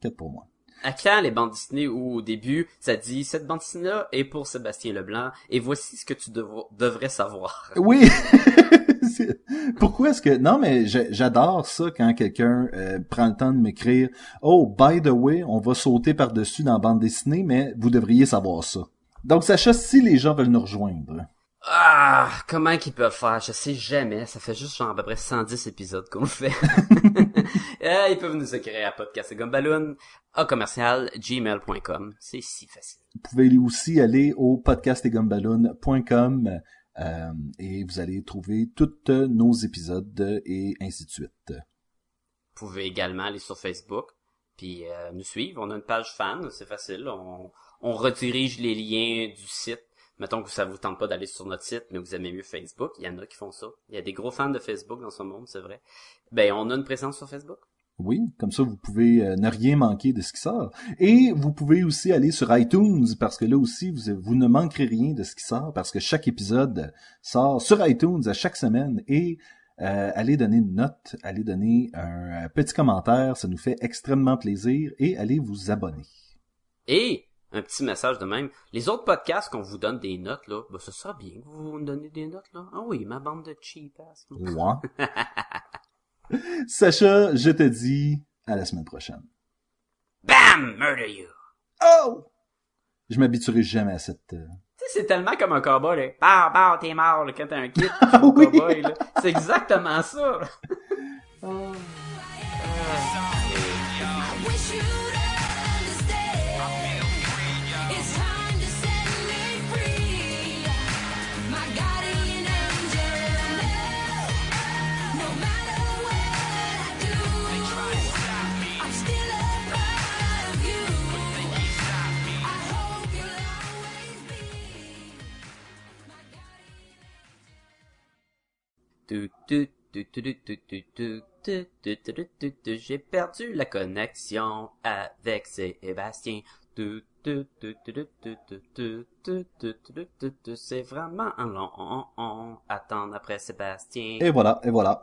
4 pour moi. À quand les bandes dessinées où au début ça dit cette bande dessinée là est pour Sébastien Leblanc et voici ce que tu dev- devrais savoir. Oui. Pourquoi est-ce que non mais j'adore ça quand quelqu'un euh, prend le temps de m'écrire oh by the way on va sauter par dessus dans la bande dessinée mais vous devriez savoir ça. Donc Sacha si les gens veulent nous rejoindre. Ah, comment qu'ils peuvent faire? Je sais jamais. Ça fait juste genre à peu près 110 épisodes qu'on le fait. Euh, ils peuvent nous écrire à podcastgumballoon à commercial gmail.com. C'est si facile. Vous pouvez aussi aller au podcastetgumballoon.com euh, et vous allez trouver tous nos épisodes et ainsi de suite. Vous pouvez également aller sur Facebook puis euh, nous suivre. On a une page fan, c'est facile. On, on redirige les liens du site. Mettons que ça vous tente pas d'aller sur notre site, mais vous aimez mieux Facebook. Il y en a qui font ça. Il y a des gros fans de Facebook dans ce monde, c'est vrai. Ben, on a une présence sur Facebook. Oui, comme ça vous pouvez euh, ne rien manquer de ce qui sort. Et vous pouvez aussi aller sur iTunes parce que là aussi vous, vous ne manquerez rien de ce qui sort parce que chaque épisode sort sur iTunes à chaque semaine et euh, allez donner une note, allez donner un, petit commentaire, ça nous fait extrêmement plaisir et allez vous abonner. Et un petit message de même. Les autres podcasts qu'on vous donne des notes là, ben, ce sera bien que vous nous donnez des notes là. Ah oui, ma bande de cheap ass. Ouais. Sacha, je te dis à la semaine prochaine. Bam! Murder you! Oh! Je m'habituerai jamais à cette... euh, Tu sais, c'est tellement comme un cowboy, là. Bah, bah, t'es mort, là, quand t'as un kit, Ah oui. C'est exactement ça. J'ai perdu la connexion avec Sébastien. C'est vraiment un long attendre après Sébastien. Et voilà, et voilà.